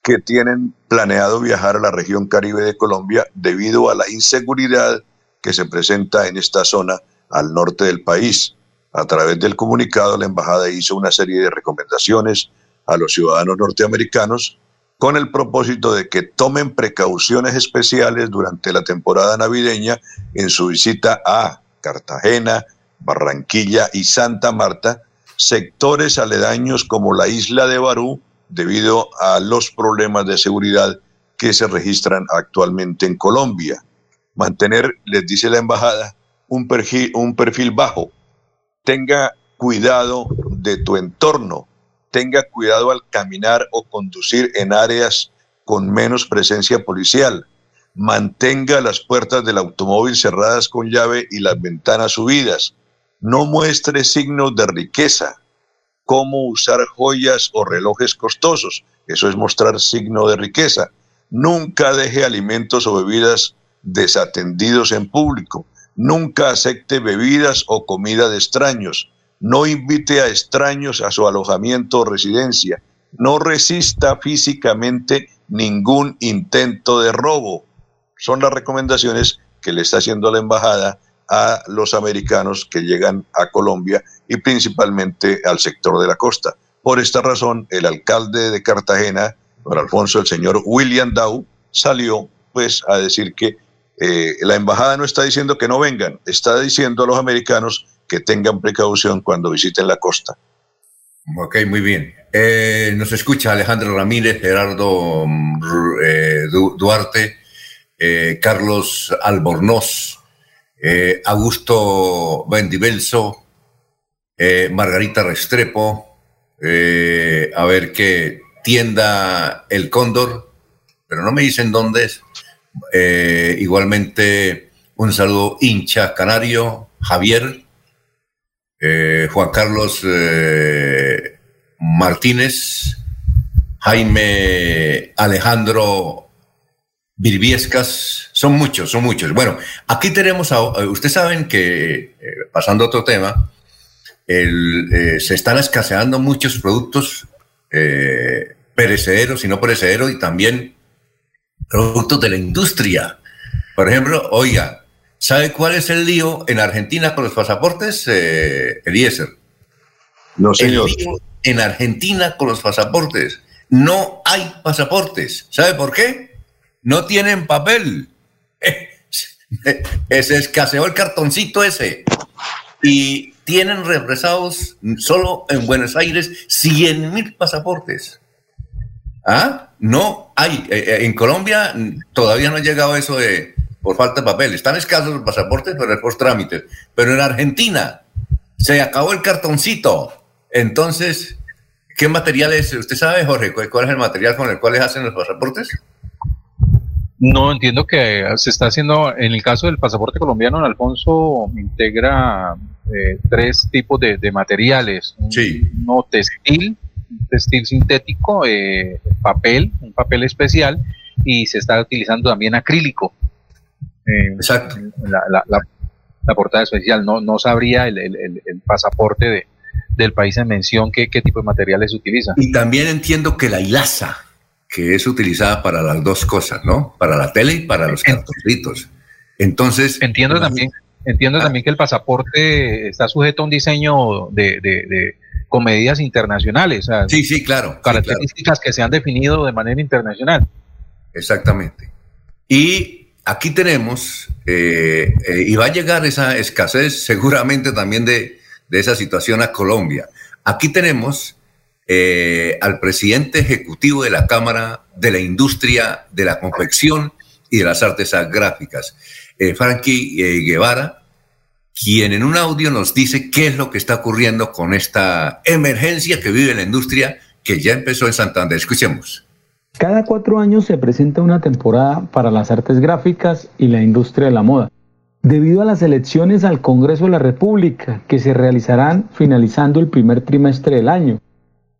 que tienen planeado viajar a la región caribe de Colombia debido a la inseguridad que se presenta en esta zona al norte del país. A través del comunicado, la embajada hizo una serie de recomendaciones a los ciudadanos norteamericanos con el propósito de que tomen precauciones especiales durante la temporada navideña en su visita a Cartagena, Barranquilla y Santa Marta, sectores aledaños como la isla de Barú, debido a los problemas de seguridad que se registran actualmente en Colombia. Mantener, les dice la embajada, un perfil, bajo. Tenga cuidado de tu entorno, tenga cuidado al caminar o conducir en áreas con menos presencia policial. Mantenga las puertas del automóvil cerradas con llave y las ventanas subidas. No muestre signos de riqueza. Cómo usar joyas o relojes costosos. Eso es mostrar signo de riqueza. Nunca deje alimentos o bebidas desatendidos en público. Nunca acepte bebidas o comida de extraños no invite a extraños a su alojamiento o residencia, no resista físicamente ningún intento de robo. Son las recomendaciones que le está haciendo la embajada a los americanos que llegan a Colombia y principalmente al sector de la costa. Por esta razón, el alcalde de Cartagena, don Alfonso, el señor William Dow, salió pues a decir que eh, la embajada no está diciendo que no vengan, está diciendo a los americanos que tengan precaución cuando visiten la costa. Ok, muy bien. Eh, nos escucha Alejandro Ramírez, Gerardo mm, eh, Duarte, eh, Carlos Albornoz, Augusto Bendivelso, Margarita Restrepo, a ver qué tienda El Cóndor, pero no me dicen dónde es. igualmente, un saludo hincha canario, Javier, eh, Juan Carlos eh, Martínez, Jaime Alejandro Virviescas, son muchos, son muchos. Bueno, aquí tenemos, a, ustedes saben que, eh, pasando a otro tema, se están escaseando muchos productos perecederos y no perecederos y también productos de la industria. Por ejemplo, oiga, ¿Sabe cuál es el lío en Argentina con los pasaportes, eh, Eliezer? No, señor. en Argentina con los pasaportes. No hay pasaportes. ¿Sabe por qué? No tienen papel. se escaseó el cartoncito ese. Y tienen represados solo en Buenos Aires 100 mil pasaportes. ¿Ah? No hay. Eh, eh, en Colombia todavía no ha llegado eso de por falta de papel. Están escasos los pasaportes, pero es por trámites. Pero en Argentina se acabó el cartoncito. Entonces, ¿qué materiales? ¿Usted sabe, Jorge, cuál es el material con el cual hacen los pasaportes? No, entiendo que se está haciendo, en el caso del pasaporte colombiano, Alfonso integra eh, tres tipos de, materiales. Sí. Uno textil, textil sintético, eh, papel, un papel especial, y se está utilizando también acrílico. Exacto. La, portada especial. No, no sabría el, pasaporte de, del país en mención qué, qué tipo de materiales utiliza. Y también entiendo que la hilaza, que es utilizada para las dos cosas, ¿no? Para la tele y para los cartoncitos. Entonces. Entiendo también, entiendo también que el pasaporte está sujeto a un diseño de, de, con medidas internacionales. sí, sí, claro. Características que se han definido de manera internacional. Exactamente. Y aquí tenemos, eh, eh, y va a llegar esa escasez seguramente también de, esa situación a Colombia. Aquí tenemos eh, al presidente ejecutivo de la Cámara de la Industria de la Confección y de las Artes Gráficas, Frankie Guevara, quien en un audio nos dice qué es lo que está ocurriendo con esta emergencia que vive la industria que ya empezó en Santander. Escuchemos. Cada cuatro años se presenta una temporada para las artes gráficas y la industria de la moda. debido a las elecciones al Congreso de la República que se realizarán finalizando el primer trimestre del año,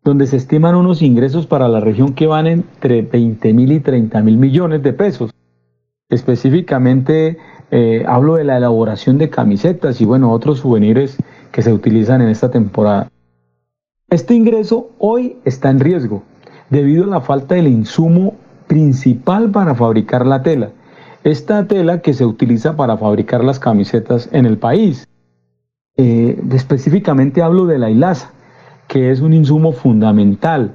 donde se estiman unos ingresos para la región que van entre 20 mil y 30 mil millones de pesos. Específicamente eh, hablo de la elaboración de camisetas y bueno, otros souvenirs que se utilizan en esta temporada. Este ingreso hoy está en riesgo debido a la falta del insumo principal para fabricar la tela. Esta tela que se utiliza para fabricar las camisetas en el país. Eh, específicamente hablo de la hilaza, que es un insumo fundamental.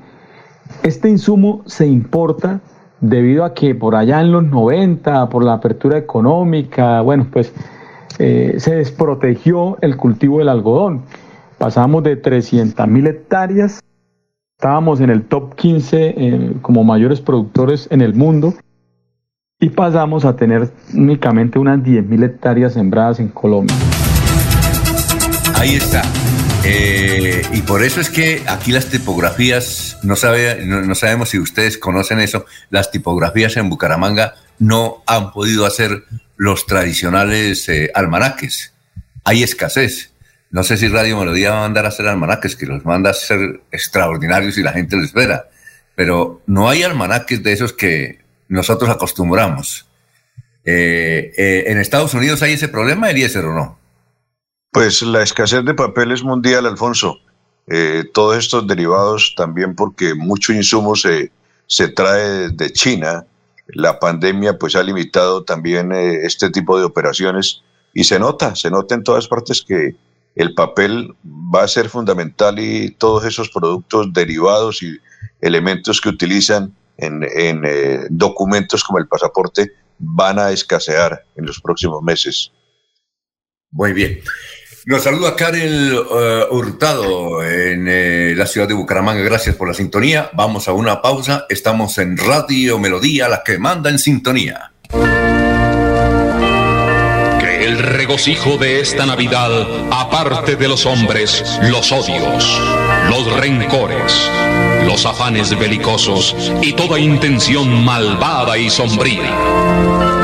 Este insumo se importa debido a que por allá en los 90, por la apertura económica, bueno, pues eh, se desprotegió el cultivo del algodón. Pasamos de 300 mil hectáreas, estábamos en el top 15 eh, como mayores productores en el mundo y pasamos a tener únicamente unas 10 mil hectáreas sembradas en Colombia. Ahí está. Eh, y por eso es que aquí las tipografías, no, sabe, no, sabemos si ustedes conocen eso, las tipografías en Bucaramanga no han podido hacer los tradicionales eh, almanaques. Hay escasez. No sé si Radio Melodía va a mandar a hacer almanaques, que los manda a ser extraordinarios y la gente lo espera. Pero no hay almanaques de esos que nosotros acostumbramos. Eh, ¿En Estados Unidos hay ese problema, Eliezer, o no? Pues la escasez de papel es mundial, Alfonso. Eh, todos estos derivados también porque mucho insumo se, se trae de China. La pandemia pues ha limitado también eh, este tipo de operaciones y se nota, se nota en todas partes que el papel va a ser fundamental y todos esos productos derivados y elementos que utilizan en, en eh, documentos como el pasaporte van a escasear en los próximos meses. Muy bien. Nos saluda Karel uh, Hurtado en eh, la ciudad de Bucaramanga. Gracias por la sintonía. Vamos a una pausa. Estamos en Radio Melodía, la que manda en sintonía. Que el regocijo de esta Navidad aparte de los hombres los odios, los rencores, los afanes belicosos y toda intención malvada y sombría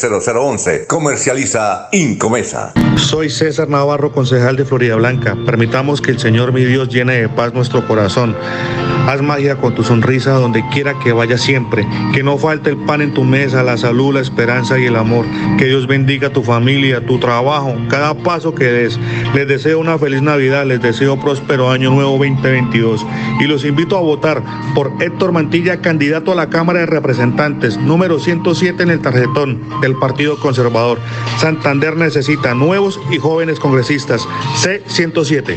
0011 301 643 0011. Comercializa Incomesa. Soy César Navarro, concejal de Florida Blanca. Permitamos que el Señor mi Dios llene de paz nuestro corazón. Haz magia con tu sonrisa donde quiera que vaya siempre. Que no falte el pan en tu mesa, la salud, la esperanza y el amor. Que Dios bendiga tu familia, tu trabajo, cada paso que des. Les deseo una feliz Navidad, les deseo próspero año nuevo 2022. Y los invito a votar por Héctor Mantilla, candidato a la Cámara de Representantes, número 107 en el tarjetón del Partido Conservador. Santander necesita nuevos y jóvenes congresistas. C107.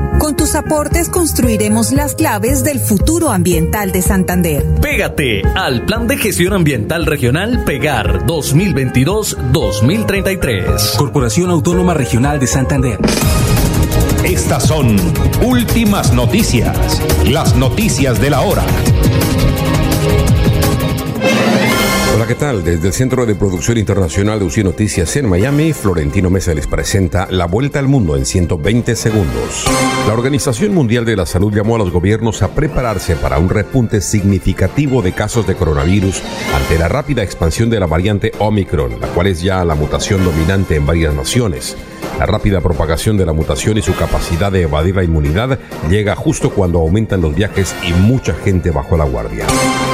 Con tus aportes construiremos las claves del futuro ambiental de Santander. Pégate al Plan de Gestión Ambiental Regional Pegar 2022-2033. Corporación Autónoma Regional de Santander. Estas son últimas noticias, las noticias de la hora. ¿Qué tal? Desde el Centro de Producción Internacional de UCI Noticias en Miami, Florentino Mesa les presenta La Vuelta al Mundo en 120 segundos. La Organización Mundial de la Salud llamó a los gobiernos a prepararse para un repunte significativo de casos de coronavirus ante la rápida expansión de la variante Omicron, la cual es ya la mutación dominante en varias naciones. La rápida propagación de la mutación y su capacidad de evadir la inmunidad llega justo cuando aumentan los viajes y mucha gente bajó la guardia.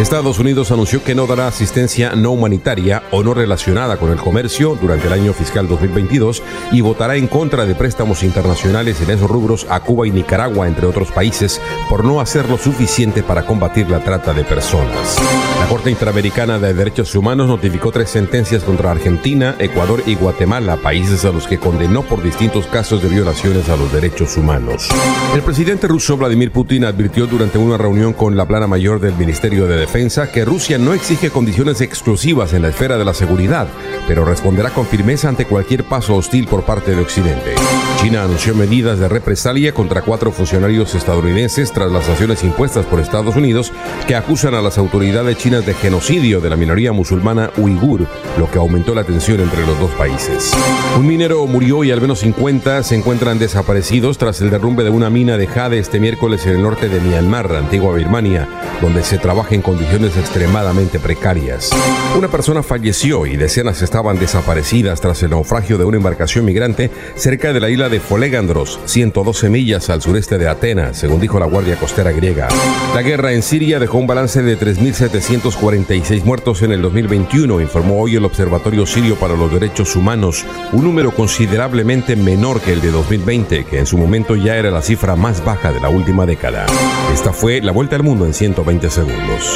Estados Unidos anunció que no dará asistencia no humanitaria o no relacionada con el comercio durante el año fiscal 2022 y votará en contra de préstamos internacionales en esos rubros a Cuba y Nicaragua, entre otros países, por no hacer lo suficiente para combatir la trata de personas. La Corte Interamericana de Derechos Humanos notificó tres sentencias contra Argentina, Ecuador y Guatemala, países a los que condenó por distintos casos de violaciones a los derechos humanos. El presidente ruso Vladimir Putin advirtió durante una reunión con la plana mayor del Ministerio de Defensa que Rusia no exige condiciones exclusivas en la esfera de la seguridad, pero responderá con firmeza ante cualquier paso hostil por parte de Occidente. China anunció medidas de represalia contra cuatro funcionarios estadounidenses tras las sanciones impuestas por Estados Unidos que acusan a las autoridades chinas de genocidio de la minoría musulmana uigur, lo que aumentó la tensión entre los dos países. Un minero murió y al menos 50 se encuentran desaparecidos tras el derrumbe de una mina de jade este miércoles en el norte de Myanmar, antigua Birmania, donde se trabaja en condiciones extremadamente precarias. Una persona falleció y decenas estaban desaparecidas tras el naufragio de una embarcación migrante cerca de la isla de Folegandros, 112 millas al sureste de Atenas, según dijo la Guardia Costera griega. La guerra en Siria dejó un balance de 3.746 muertos en el 2021, informó hoy el Observatorio Sirio para los Derechos Humanos, un número considerablemente menor que el de 2020, que en su momento ya era la cifra más baja de la última década. Esta fue la vuelta al mundo en 120 segundos.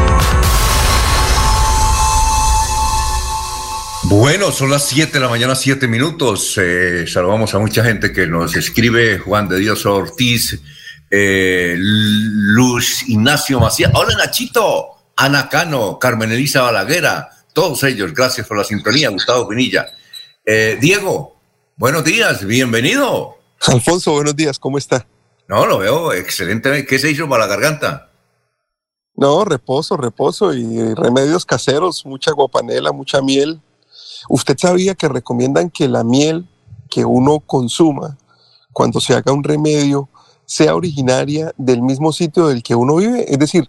Bueno, son las 7 de la mañana, 7 minutos. Eh, saludamos a mucha gente que nos escribe. Juan de Dios Ortiz, eh, Luz Ignacio Macías. Hola Nachito, Ana Cano, Carmen Elisa Balaguera. Todos ellos, gracias por la sintonía. Gustavo Pinilla. Eh, Diego, buenos días, bienvenido. Alfonso, buenos días, ¿cómo está? No, lo veo excelente. ¿Qué se hizo para la garganta? No, reposo, reposo y remedios caseros, mucha guapanela, mucha miel. ¿Usted sabía que recomiendan que la miel que uno consuma cuando se haga un remedio sea originaria del mismo sitio del que uno vive? Es decir,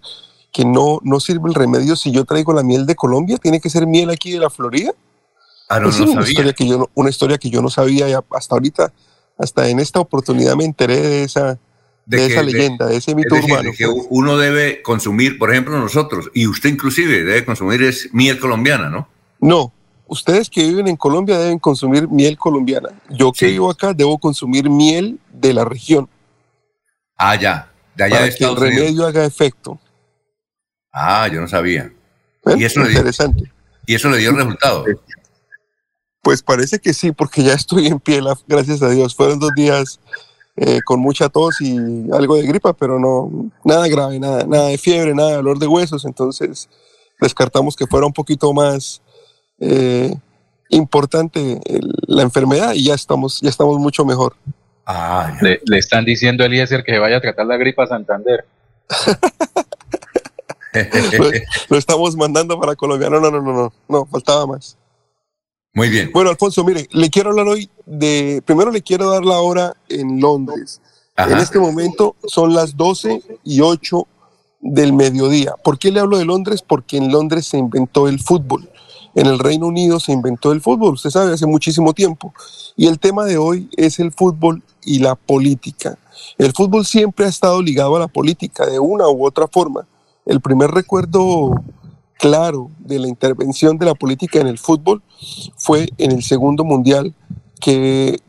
que no, no sirve el remedio si yo traigo la miel de Colombia, tiene que ser miel aquí de la Florida. Ah, no, Esa no es una sabía. historia, que yo no, una historia que yo no sabía y hasta ahorita, hasta en esta oportunidad me enteré de esa, de, esa leyenda, de, ese mito urbano. que pues. uno debe consumir, por ejemplo, nosotros, y usted inclusive debe consumir es miel colombiana, ¿no? No, ustedes que viven en Colombia deben consumir miel colombiana. Yo que vivo acá debo consumir miel de la región. Ah, ya, de allá para de que el remedio haga efecto. Ah, yo no sabía. Y eso interesante. Le, ¿Y eso le dio resultado? Pues parece que sí, porque ya estoy en pie, gracias a Dios. Fueron dos días eh, con mucha tos y algo de gripa, pero no, nada grave, nada, nada de fiebre, nada de dolor de huesos. Entonces descartamos que fuera un poquito más eh, importante el, la enfermedad y ya estamos, ya estamos mucho mejor. Ah, le, le, están diciendo a Eliezer que vaya a tratar la gripa a Santander. lo, lo, estamos mandando para Colombia. No, no, no, no, no, no, faltaba más. Muy bien. Bueno, Alfonso, mire, le quiero hablar hoy de. Primero le quiero dar la hora en Londres. Ajá. En este momento son las 12 y 8 del mediodía. ¿Por qué le hablo de Londres? Porque en Londres se inventó el fútbol. En el Reino Unido se inventó el fútbol, usted sabe, hace muchísimo tiempo. Y el tema de hoy es el fútbol y la política. El fútbol siempre ha estado ligado a la política de una u otra forma. El primer recuerdo claro de la intervención de la política en el fútbol fue en el segundo mundial que,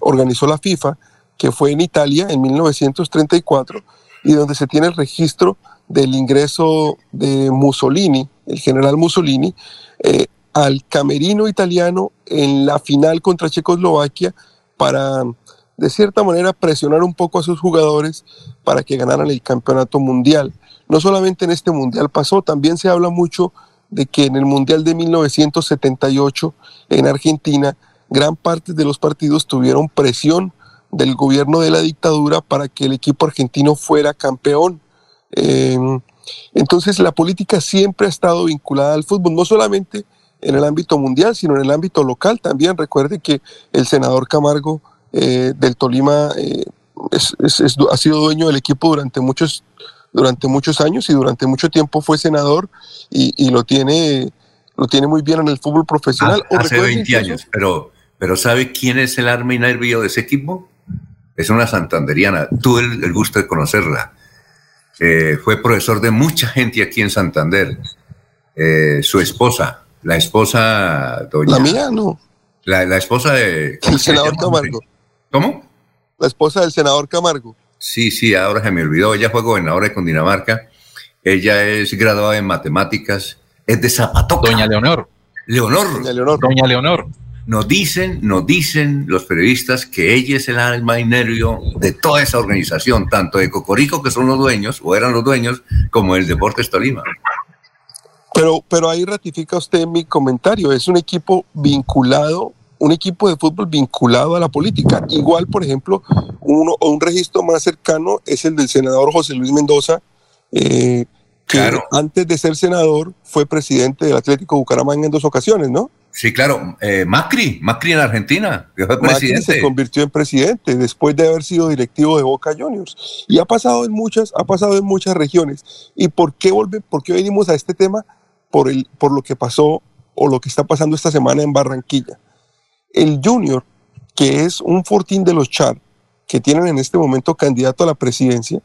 organizó la FIFA, que fue en Italia en 1934, y donde se tiene el registro del ingreso de Mussolini, el general Mussolini, eh, al camerino italiano en la final contra Checoslovaquia para, de cierta manera, presionar un poco a sus jugadores para que ganaran el campeonato mundial. No solamente en este mundial pasó, también se habla mucho de que en el mundial de 1978 en Argentina, gran parte de los partidos tuvieron presión del gobierno de la dictadura para que el equipo argentino fuera campeón. Eh, entonces la política siempre ha estado vinculada al fútbol, no solamente en el ámbito mundial, sino en el ámbito local también. Recuerde que el senador Camargo eh, del Tolima eh, es, es, es, ha sido dueño del equipo durante muchos, durante muchos años y durante mucho tiempo fue senador y, y lo, tiene, lo tiene muy bien en el fútbol profesional. Ah, hace 20 años, pero, pero ¿sabe quién es el arma y nervio de ese equipo? Es una santanderiana. Tuve el, el gusto de conocerla. Eh, fue profesor de mucha gente aquí en Santander. Eh, su esposa, la esposa doña. La mía, no. La, la esposa de. El senador Camargo. ¿Cómo? La esposa del senador Camargo. Sí, sí, ahora se me olvidó. Ella fue gobernadora de Cundinamarca. Ella es graduada en matemáticas. Es de Zapatoca. Doña Leonor. Leonor. Doña Leonor. Doña Leonor. Nos dicen, nos dicen los periodistas que ella es el alma y nervio de toda esa organización, tanto de Cocorico, que son los dueños, o eran los dueños, como el Deportes Tolima. Pero, pero ahí ratifica usted mi comentario, es un equipo vinculado, un equipo de fútbol vinculado a la política. Igual, por ejemplo, uno, un registro más cercano es el del senador José Luis Mendoza, eh, que claro. antes de ser senador fue presidente del Atlético Bucaramanga en dos ocasiones, ¿no? Sí, claro. Eh, Macri, Macri en Argentina, fue Macri se convirtió en presidente después de haber sido directivo de Boca Juniors. Y ha pasado en muchas, ha pasado en muchas regiones. ¿Y por qué volve, por qué venimos a este tema? Por, el, por lo que pasó o lo que está pasando esta semana en Barranquilla. El Junior, que es un fortín de los Char, que tienen en este momento candidato a la presidencia,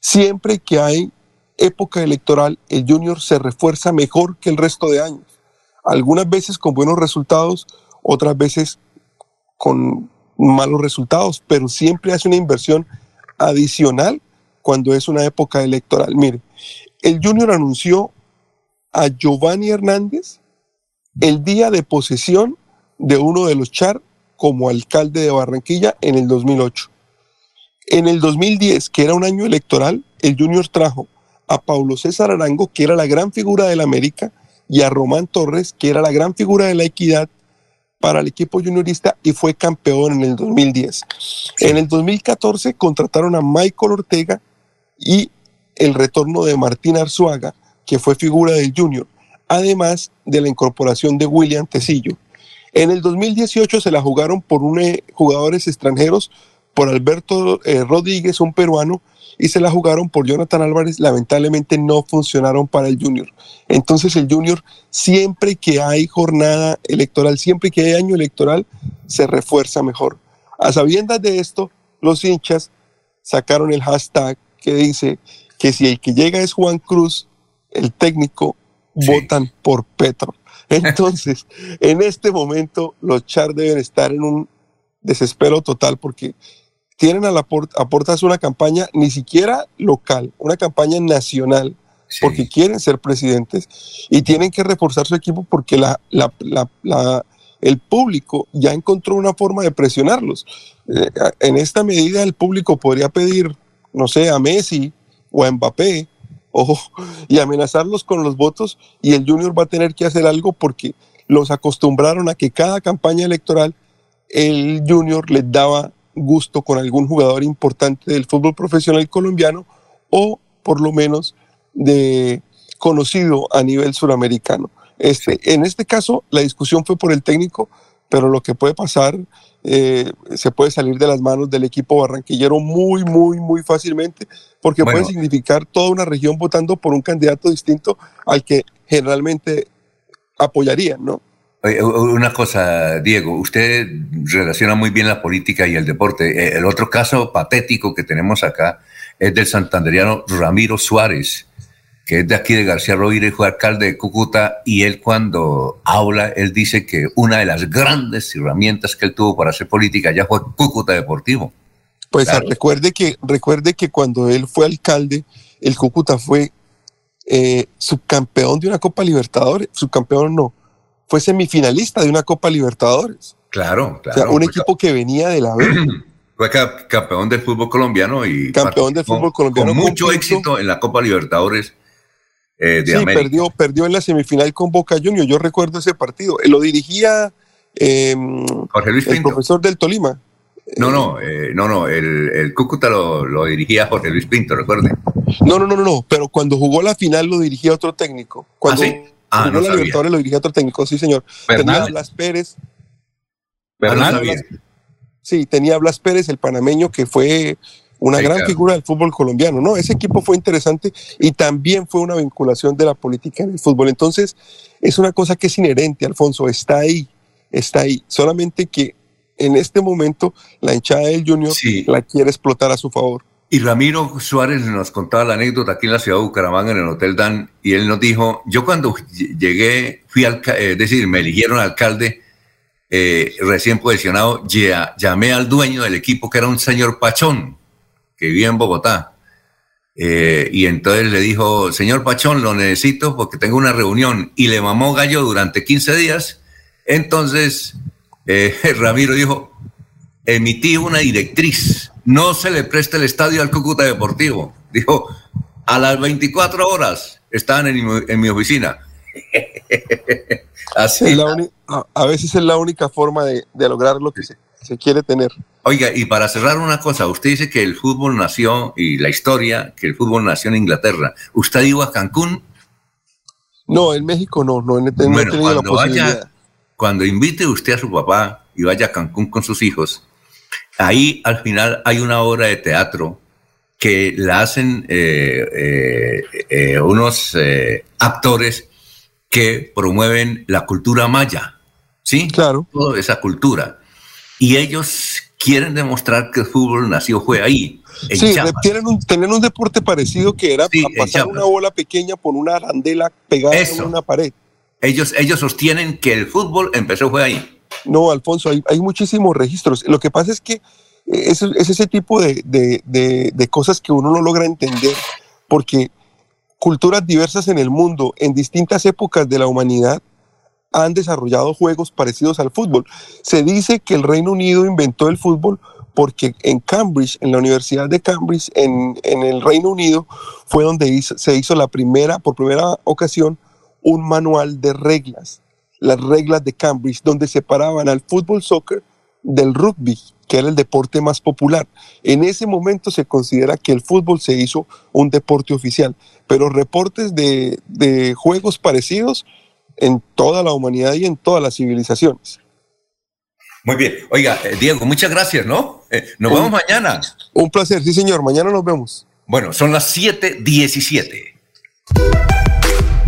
siempre que hay época electoral, el Junior se refuerza mejor que el resto de años algunas veces con buenos resultados, otras veces con malos resultados, pero siempre hace una inversión adicional cuando es una época electoral. Mire, el Junior anunció a Giovanni Hernández el día de posesión de uno de los Char como alcalde de Barranquilla en el 2008. En el 2010, que era un año electoral, el Junior trajo a Paulo César Arango, que era la gran figura del América, y a Román Torres, que era la gran figura de la equidad para el equipo juniorista y fue campeón en el 2010. En el 2014 contrataron a Michael Ortega y el retorno de Martín Arzuaga, que fue figura del junior, además de la incorporación de William Tecillo. En el 2018 se la jugaron por un, eh, jugadores extranjeros, por Alberto eh, Rodríguez, un peruano, y se la jugaron por Jonathan Álvarez, lamentablemente no funcionaron para el Junior. Entonces el Junior, siempre que hay jornada electoral, siempre que hay año electoral, se refuerza mejor. A sabiendas de esto, los hinchas sacaron el hashtag que dice que si el que llega es Juan Cruz, el técnico, votan por Petro. Entonces, en este momento los Char deben estar en un desespero total porque tienen a la aportas una campaña ni siquiera local, una campaña nacional, porque quieren ser presidentes y tienen que reforzar su equipo porque la, el público ya encontró una forma de presionarlos. Eh, en esta medida el público podría pedir, no sé, a Messi o a Mbappé ojo, y amenazarlos con los votos y el Junior va a tener que hacer algo porque los acostumbraron a que cada campaña electoral el Junior les daba gusto con algún jugador importante del fútbol profesional colombiano o por lo menos de conocido a nivel suramericano. Este, en este caso, la discusión fue por el técnico, pero lo que puede pasar eh, se puede salir de las manos del equipo barranquillero muy, muy, muy fácilmente, porque puede significar toda una región votando por un candidato distinto al que generalmente apoyarían, ¿no? Una cosa, Diego, usted relaciona muy bien la política y el deporte. Eh, el otro caso patético que tenemos acá es del santanderiano Ramiro Suárez, que es de aquí de García Rovira fue alcalde de Cúcuta, y él cuando habla, él dice que una de las grandes herramientas que él tuvo para hacer política ya fue Cúcuta Deportivo. Pues recuerde, que, recuerde que cuando él fue alcalde, el Cúcuta fue eh, subcampeón de una Copa Libertadores, subcampeón no, fue semifinalista de una Copa Libertadores. Claro, claro. O sea, un equipo que venía de la B. Fue campeón del fútbol colombiano y campeón del fútbol colombiano con mucho éxito en la Copa Libertadores eh, sí, Perdió, perdió en la semifinal con Boca Juniors. Yo recuerdo ese partido. Lo dirigía em, Jorge Luis el profesor del Tolima. No, no, eh, no, no. El, el Cúcuta lo, dirigía Jorge Luis Pinto, recuerde. No, no, no, no, Pero cuando jugó la final lo dirigía otro técnico. Cuando ¿Ah, sí? Ah, jugó la Libertadores lo dirigía otro técnico, sí, señor. Tenía Blas Pérez. Bernal. sí, tenía Blas Pérez, el panameño, que fue una gran figura del fútbol colombiano, ¿no? Ese equipo fue interesante y también fue una vinculación de la política en el fútbol. Entonces, es una cosa que es inherente, Alfonso, está ahí, está ahí. Solamente que en este momento la hinchada del Junior la quiere explotar a su favor. Y Ramiro Suárez nos contaba la anécdota aquí en la ciudad de Bucaramanga, en el Hotel Dan, y él nos dijo, yo cuando llegué, fui al, eh, es decir, me eligieron alcalde, eh, recién posicionado, llamé al dueño del equipo, que era un señor Pachón, que vivía en Bogotá. Eh, y entonces le dijo, señor Pachón, lo necesito porque tengo una reunión. Y le mamó gallo durante 15 días. Entonces, Ramiro dijo, emití una directriz, no se le presta el estadio al Cúcuta Deportivo. Dijo, a las 24 horas estaban en mi, oficina. Así. a, veces es la única forma de, de lograr lo que se, se quiere tener. Oiga, y para cerrar una cosa, usted dice que el fútbol nació, y la historia, que el fútbol nació en Inglaterra. ¿Usted iba a Cancún? No, en México no, no, he tenido la posibilidad. cuando invite usted a su papá y vaya a Cancún con sus hijos, ahí al final hay una obra de teatro que la hacen eh, eh, eh, unos actores que promueven la cultura maya, ¿sí? Claro. Toda esa cultura y ellos quieren demostrar que el fútbol nació fue ahí. sí, tienen un, tener un deporte parecido que era pasar una bola pequeña por una arandela pegada en una pared. Ellos, ellos sostienen que el fútbol empezó fue ahí. No, Alfonso, hay, hay muchísimos registros. Lo que pasa es que es, es ese tipo de, de, de cosas que uno no logra entender, porque culturas diversas en el mundo, en distintas épocas de la humanidad, han desarrollado juegos parecidos al fútbol. Se dice que el Reino Unido inventó el fútbol porque en Cambridge, en la Universidad de Cambridge, en, el Reino Unido, fue donde se hizo la primera, por primera ocasión, un manual de reglas, las reglas de Cambridge, donde separaban al fútbol soccer del rugby, que era el deporte más popular. En ese momento se considera que el fútbol se hizo un deporte oficial, pero reportes de, de juegos parecidos en toda la humanidad y en todas las civilizaciones. Muy bien. Oiga, eh, Diego, muchas gracias, ¿no? Eh, nos vemos mañana. Un placer, sí, señor. Mañana nos vemos. Bueno, son las 7:17.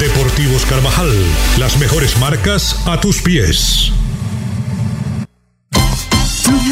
Deportivos Carvajal, las mejores marcas a tus pies.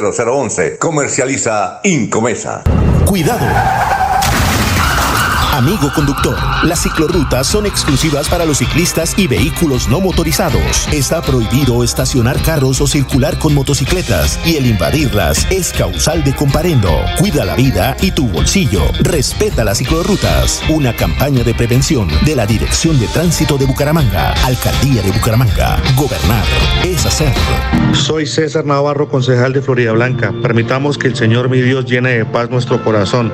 0011. Comercializa Incomesa. Cuidado. Amigo conductor, las ciclorrutas son exclusivas para los ciclistas y vehículos no motorizados. Está prohibido estacionar carros o circular con motocicletas y el invadirlas es causal de comparendo. Cuida la vida y tu bolsillo. Respeta las ciclorrutas. Una campaña de prevención de la Dirección de Tránsito de Bucaramanga, Alcaldía de Bucaramanga. Gobernar es hacer. Soy César Navarro, concejal de Florida Blanca. Permitamos que el Señor mi Dios llene de paz nuestro corazón.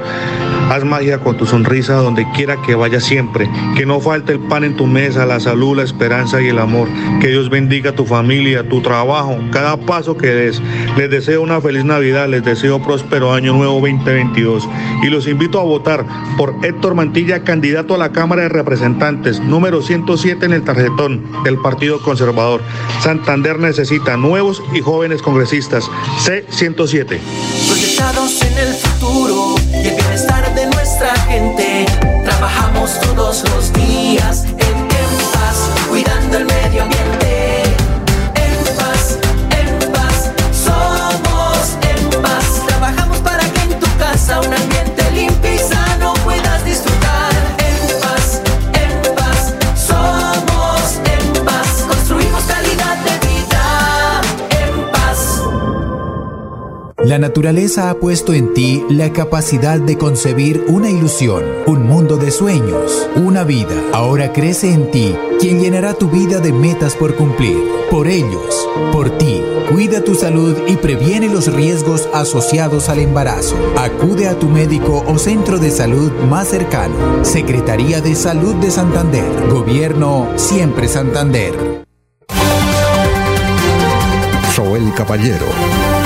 Haz magia con tu sonrisa donde quiera que vaya siempre. Que no falte el pan en tu mesa, la salud, la esperanza y el amor. Que Dios bendiga tu familia, tu trabajo, cada paso que des. Les deseo una feliz Navidad, les deseo próspero año nuevo 2022. Y los invito a votar por Héctor Mantilla, candidato a la Cámara de Representantes, número 107 en el tarjetón del Partido Conservador. Santander necesita nuevos y jóvenes congresistas. C107. Proyectados en el futuro y el bienestar Trabajamos todos los días La naturaleza ha puesto en ti la capacidad de concebir una ilusión, un mundo de sueños, una vida. Ahora crece en ti quien llenará tu vida de metas por cumplir. Por ellos, por ti, cuida tu salud y previene los riesgos asociados al embarazo. Acude a tu médico o centro de salud más cercano. Secretaría de Salud de Santander. Gobierno Siempre Santander. Soel Caballero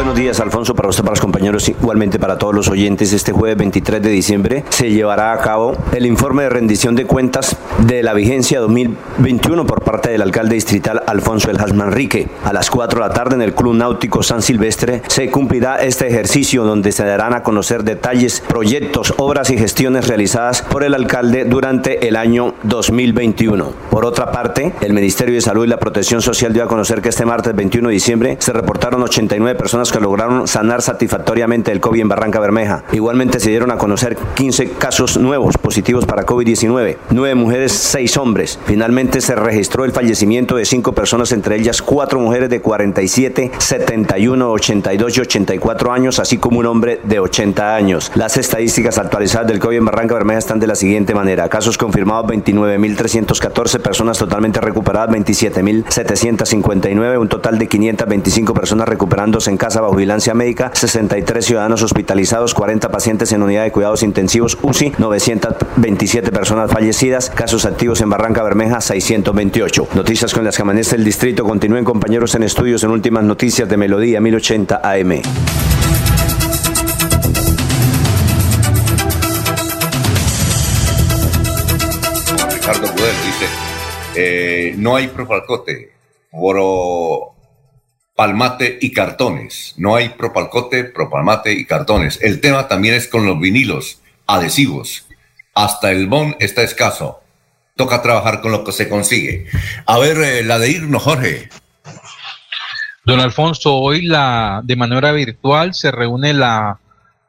Buenos días, Alfonso, para usted, para los compañeros, igualmente para todos los oyentes. Este jueves 23 de diciembre se llevará a cabo el informe de rendición de cuentas de la vigencia 2021 por parte del alcalde distrital Alfonso El Manrique. A las 4 de la tarde en el Club Náutico San Silvestre se cumplirá este ejercicio donde se darán a conocer detalles, proyectos, obras y gestiones realizadas por el alcalde durante el año 2021. Por otra parte, el Ministerio de Salud y la Protección Social dio a conocer que este martes 21 de diciembre se reportaron 89 personas que lograron sanar satisfactoriamente el COVID en Barranca Bermeja. Igualmente se dieron a conocer 15 casos nuevos positivos para COVID-19, 9 mujeres, 6 hombres. Finalmente se registró el fallecimiento de 5 personas, entre ellas 4 mujeres de 47, 71, 82 y 84 años, así como un hombre de 80 años. Las estadísticas actualizadas del COVID en Barranca Bermeja están de la siguiente manera. Casos confirmados 29.314, personas totalmente recuperadas 27.759, un total de 525 personas recuperándose en casa Fortaleza bajo vigilancia médica, 63 ciudadanos hospitalizados, 40 pacientes en unidad de cuidados intensivos UCI, 927 personas fallecidas, casos activos en Barranca Bermeja, 628. Noticias con las que amanece el distrito. Continúen compañeros en estudios en últimas noticias de Melodía 1080 AM. Ricardo Budel dice, eh, no hay profalcote, por palmate y cartones. No hay propalcote, propalmate y cartones. El tema también es con los vinilos, adhesivos. Hasta el bon está escaso. Toca trabajar con lo que se consigue. A ver, eh, la de irnos, Jorge. Don Alfonso, hoy la de manera virtual se reúne la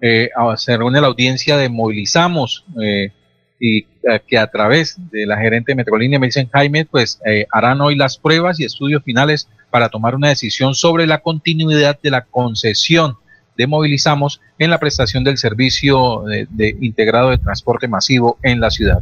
eh, se reúne la audiencia de Movilizamos eh, y que a través de la gerente de Metrolínea me dicen Jaime, pues harán hoy las pruebas y estudios finales para tomar una decisión sobre la continuidad de la concesión de Movilizamos en la prestación del servicio de, de integrado de transporte masivo en la ciudad.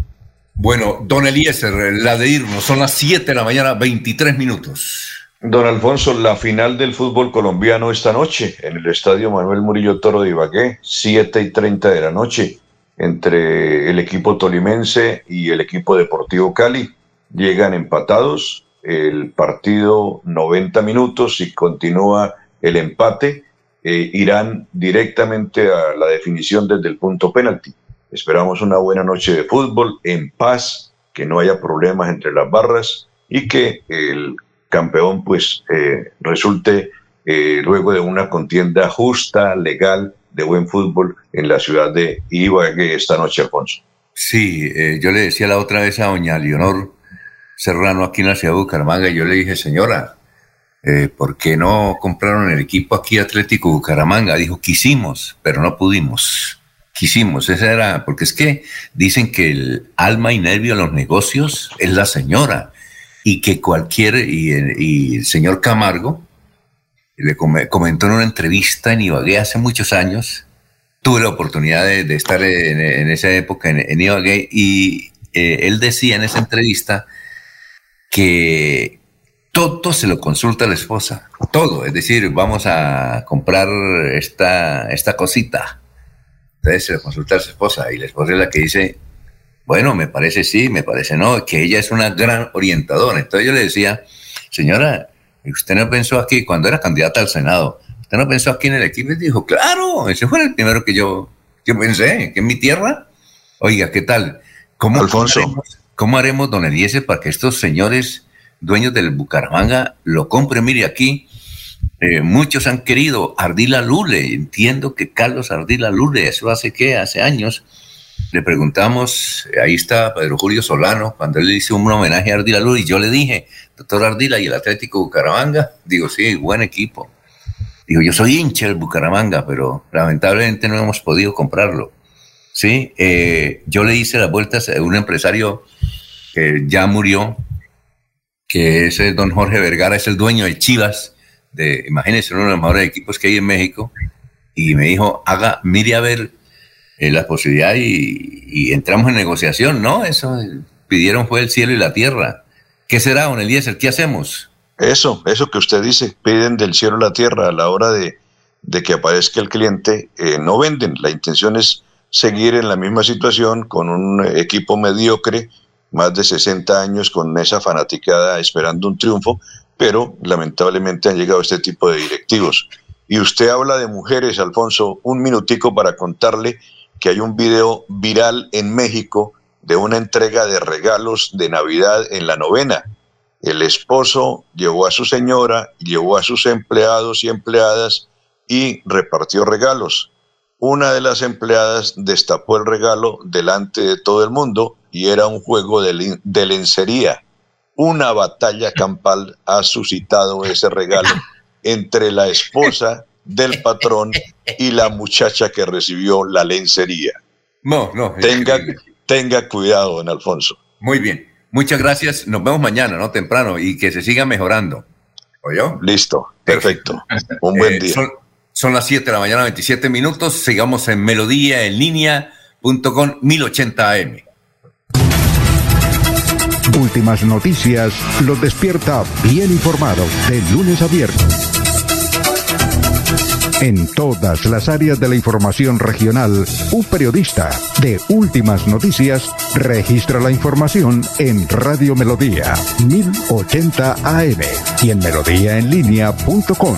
Bueno, don Eliezer, la de irnos, son las 7 de la mañana, 23 minutos. Don Alfonso, la final del fútbol colombiano esta noche en el Estadio Manuel Murillo Toro de Ibagué, 7 y 30 de la noche, entre el equipo tolimense y el equipo Deportivo Cali. Llegan empatados, el partido 90 minutos y continúa el empate. Eh, irán directamente a la definición desde el punto penalti. Esperamos una buena noche de fútbol en paz, que no haya problemas entre las barras y que el campeón pues eh, resulte eh, luego de una contienda justa, legal, de buen fútbol en la ciudad de Ibagué esta noche, Alfonso. Sí, eh, yo le decía la otra vez a doña Leonor Serrano aquí en la ciudad de Bucaramanga, y yo le dije, señora, eh, ¿por qué no compraron el equipo aquí Atlético Bucaramanga? Dijo, quisimos, pero no pudimos. Quisimos, esa era, porque es que dicen que el alma y nervio de los negocios es la señora y que cualquier, y, el señor Camargo le come- comentó en una entrevista en Ibagué hace muchos años, tuve la oportunidad de, estar en, esa época en, en Ibagué y eh, él decía en esa entrevista que todo se lo consulta a la esposa, todo, es decir, vamos a comprar esta, esta cosita, entonces se lo consulta a su esposa y la esposa es la que dice, bueno, me parece sí, me parece no, que ella es una gran orientadora. Entonces yo le decía, señora, usted no pensó aquí, cuando era candidata al Senado, usted no pensó aquí en el equipo y dijo, claro, ese fue el primero que yo, yo pensé, que en mi tierra, oiga, ¿qué tal? ¿Cómo, Alfonso. ¿cómo haremos, cómo haremos, don Eliezer, para que estos señores dueños del Bucaramanga lo compren? Mire, aquí eh, muchos han querido Ardila Lule, entiendo que Carlos Ardila Lule, eso hace qué, hace años, le preguntamos, eh, ahí está Pedro Julio Solano, cuando él le hizo un homenaje a Ardila Lule, y yo le dije, doctor Ardila, ¿y el Atlético Bucaramanga? Digo, sí, buen equipo. Digo, yo soy hincha del Bucaramanga, pero lamentablemente no hemos podido comprarlo. Sí, eh, yo le hice las vueltas a un empresario que ya murió, que es don Jorge Vergara, es el dueño de Chivas, de, imagínense, uno de los mejores equipos que hay en México, y me dijo, haga, mire a ver eh, la posibilidad y, entramos en negociación, ¿no? Eso pidieron fue el cielo y la tierra. ¿Qué será, don Eliezer? ¿Qué hacemos? Eso, eso que usted dice, piden del cielo a la tierra a la hora de, de que aparezca el cliente, eh, no venden. La intención es seguir en la misma situación con un equipo mediocre, más de 60 años con esa fanaticada esperando un triunfo, pero lamentablemente han llegado este tipo de directivos. Y usted habla de mujeres, Alfonso, un minutico para contarle que hay un video viral en México de una entrega de regalos de Navidad en la novena. El esposo llevó a su señora, llevó a sus empleados y empleadas y repartió regalos. Una de las empleadas destapó el regalo delante de todo el mundo y era un juego de, lencería. Una batalla campal ha suscitado ese regalo entre la esposa del patrón y la muchacha que recibió la lencería. No, no. Tenga, tenga cuidado, don Alfonso. Muy bien. Muchas gracias. Nos vemos mañana, ¿no? Temprano y que se siga mejorando. ¿Oyó? Listo, perfecto. Un buen Eh, día. Son, son las 7 de la mañana, 27 minutos. Sigamos en melodía en línea.com 1080 AM. Últimas noticias los despierta bien informados de lunes a viernes. En todas las áreas de la información regional, un periodista de Últimas Noticias registra la información en Radio Melodía 1080 AM y en melodíaenlínea.com.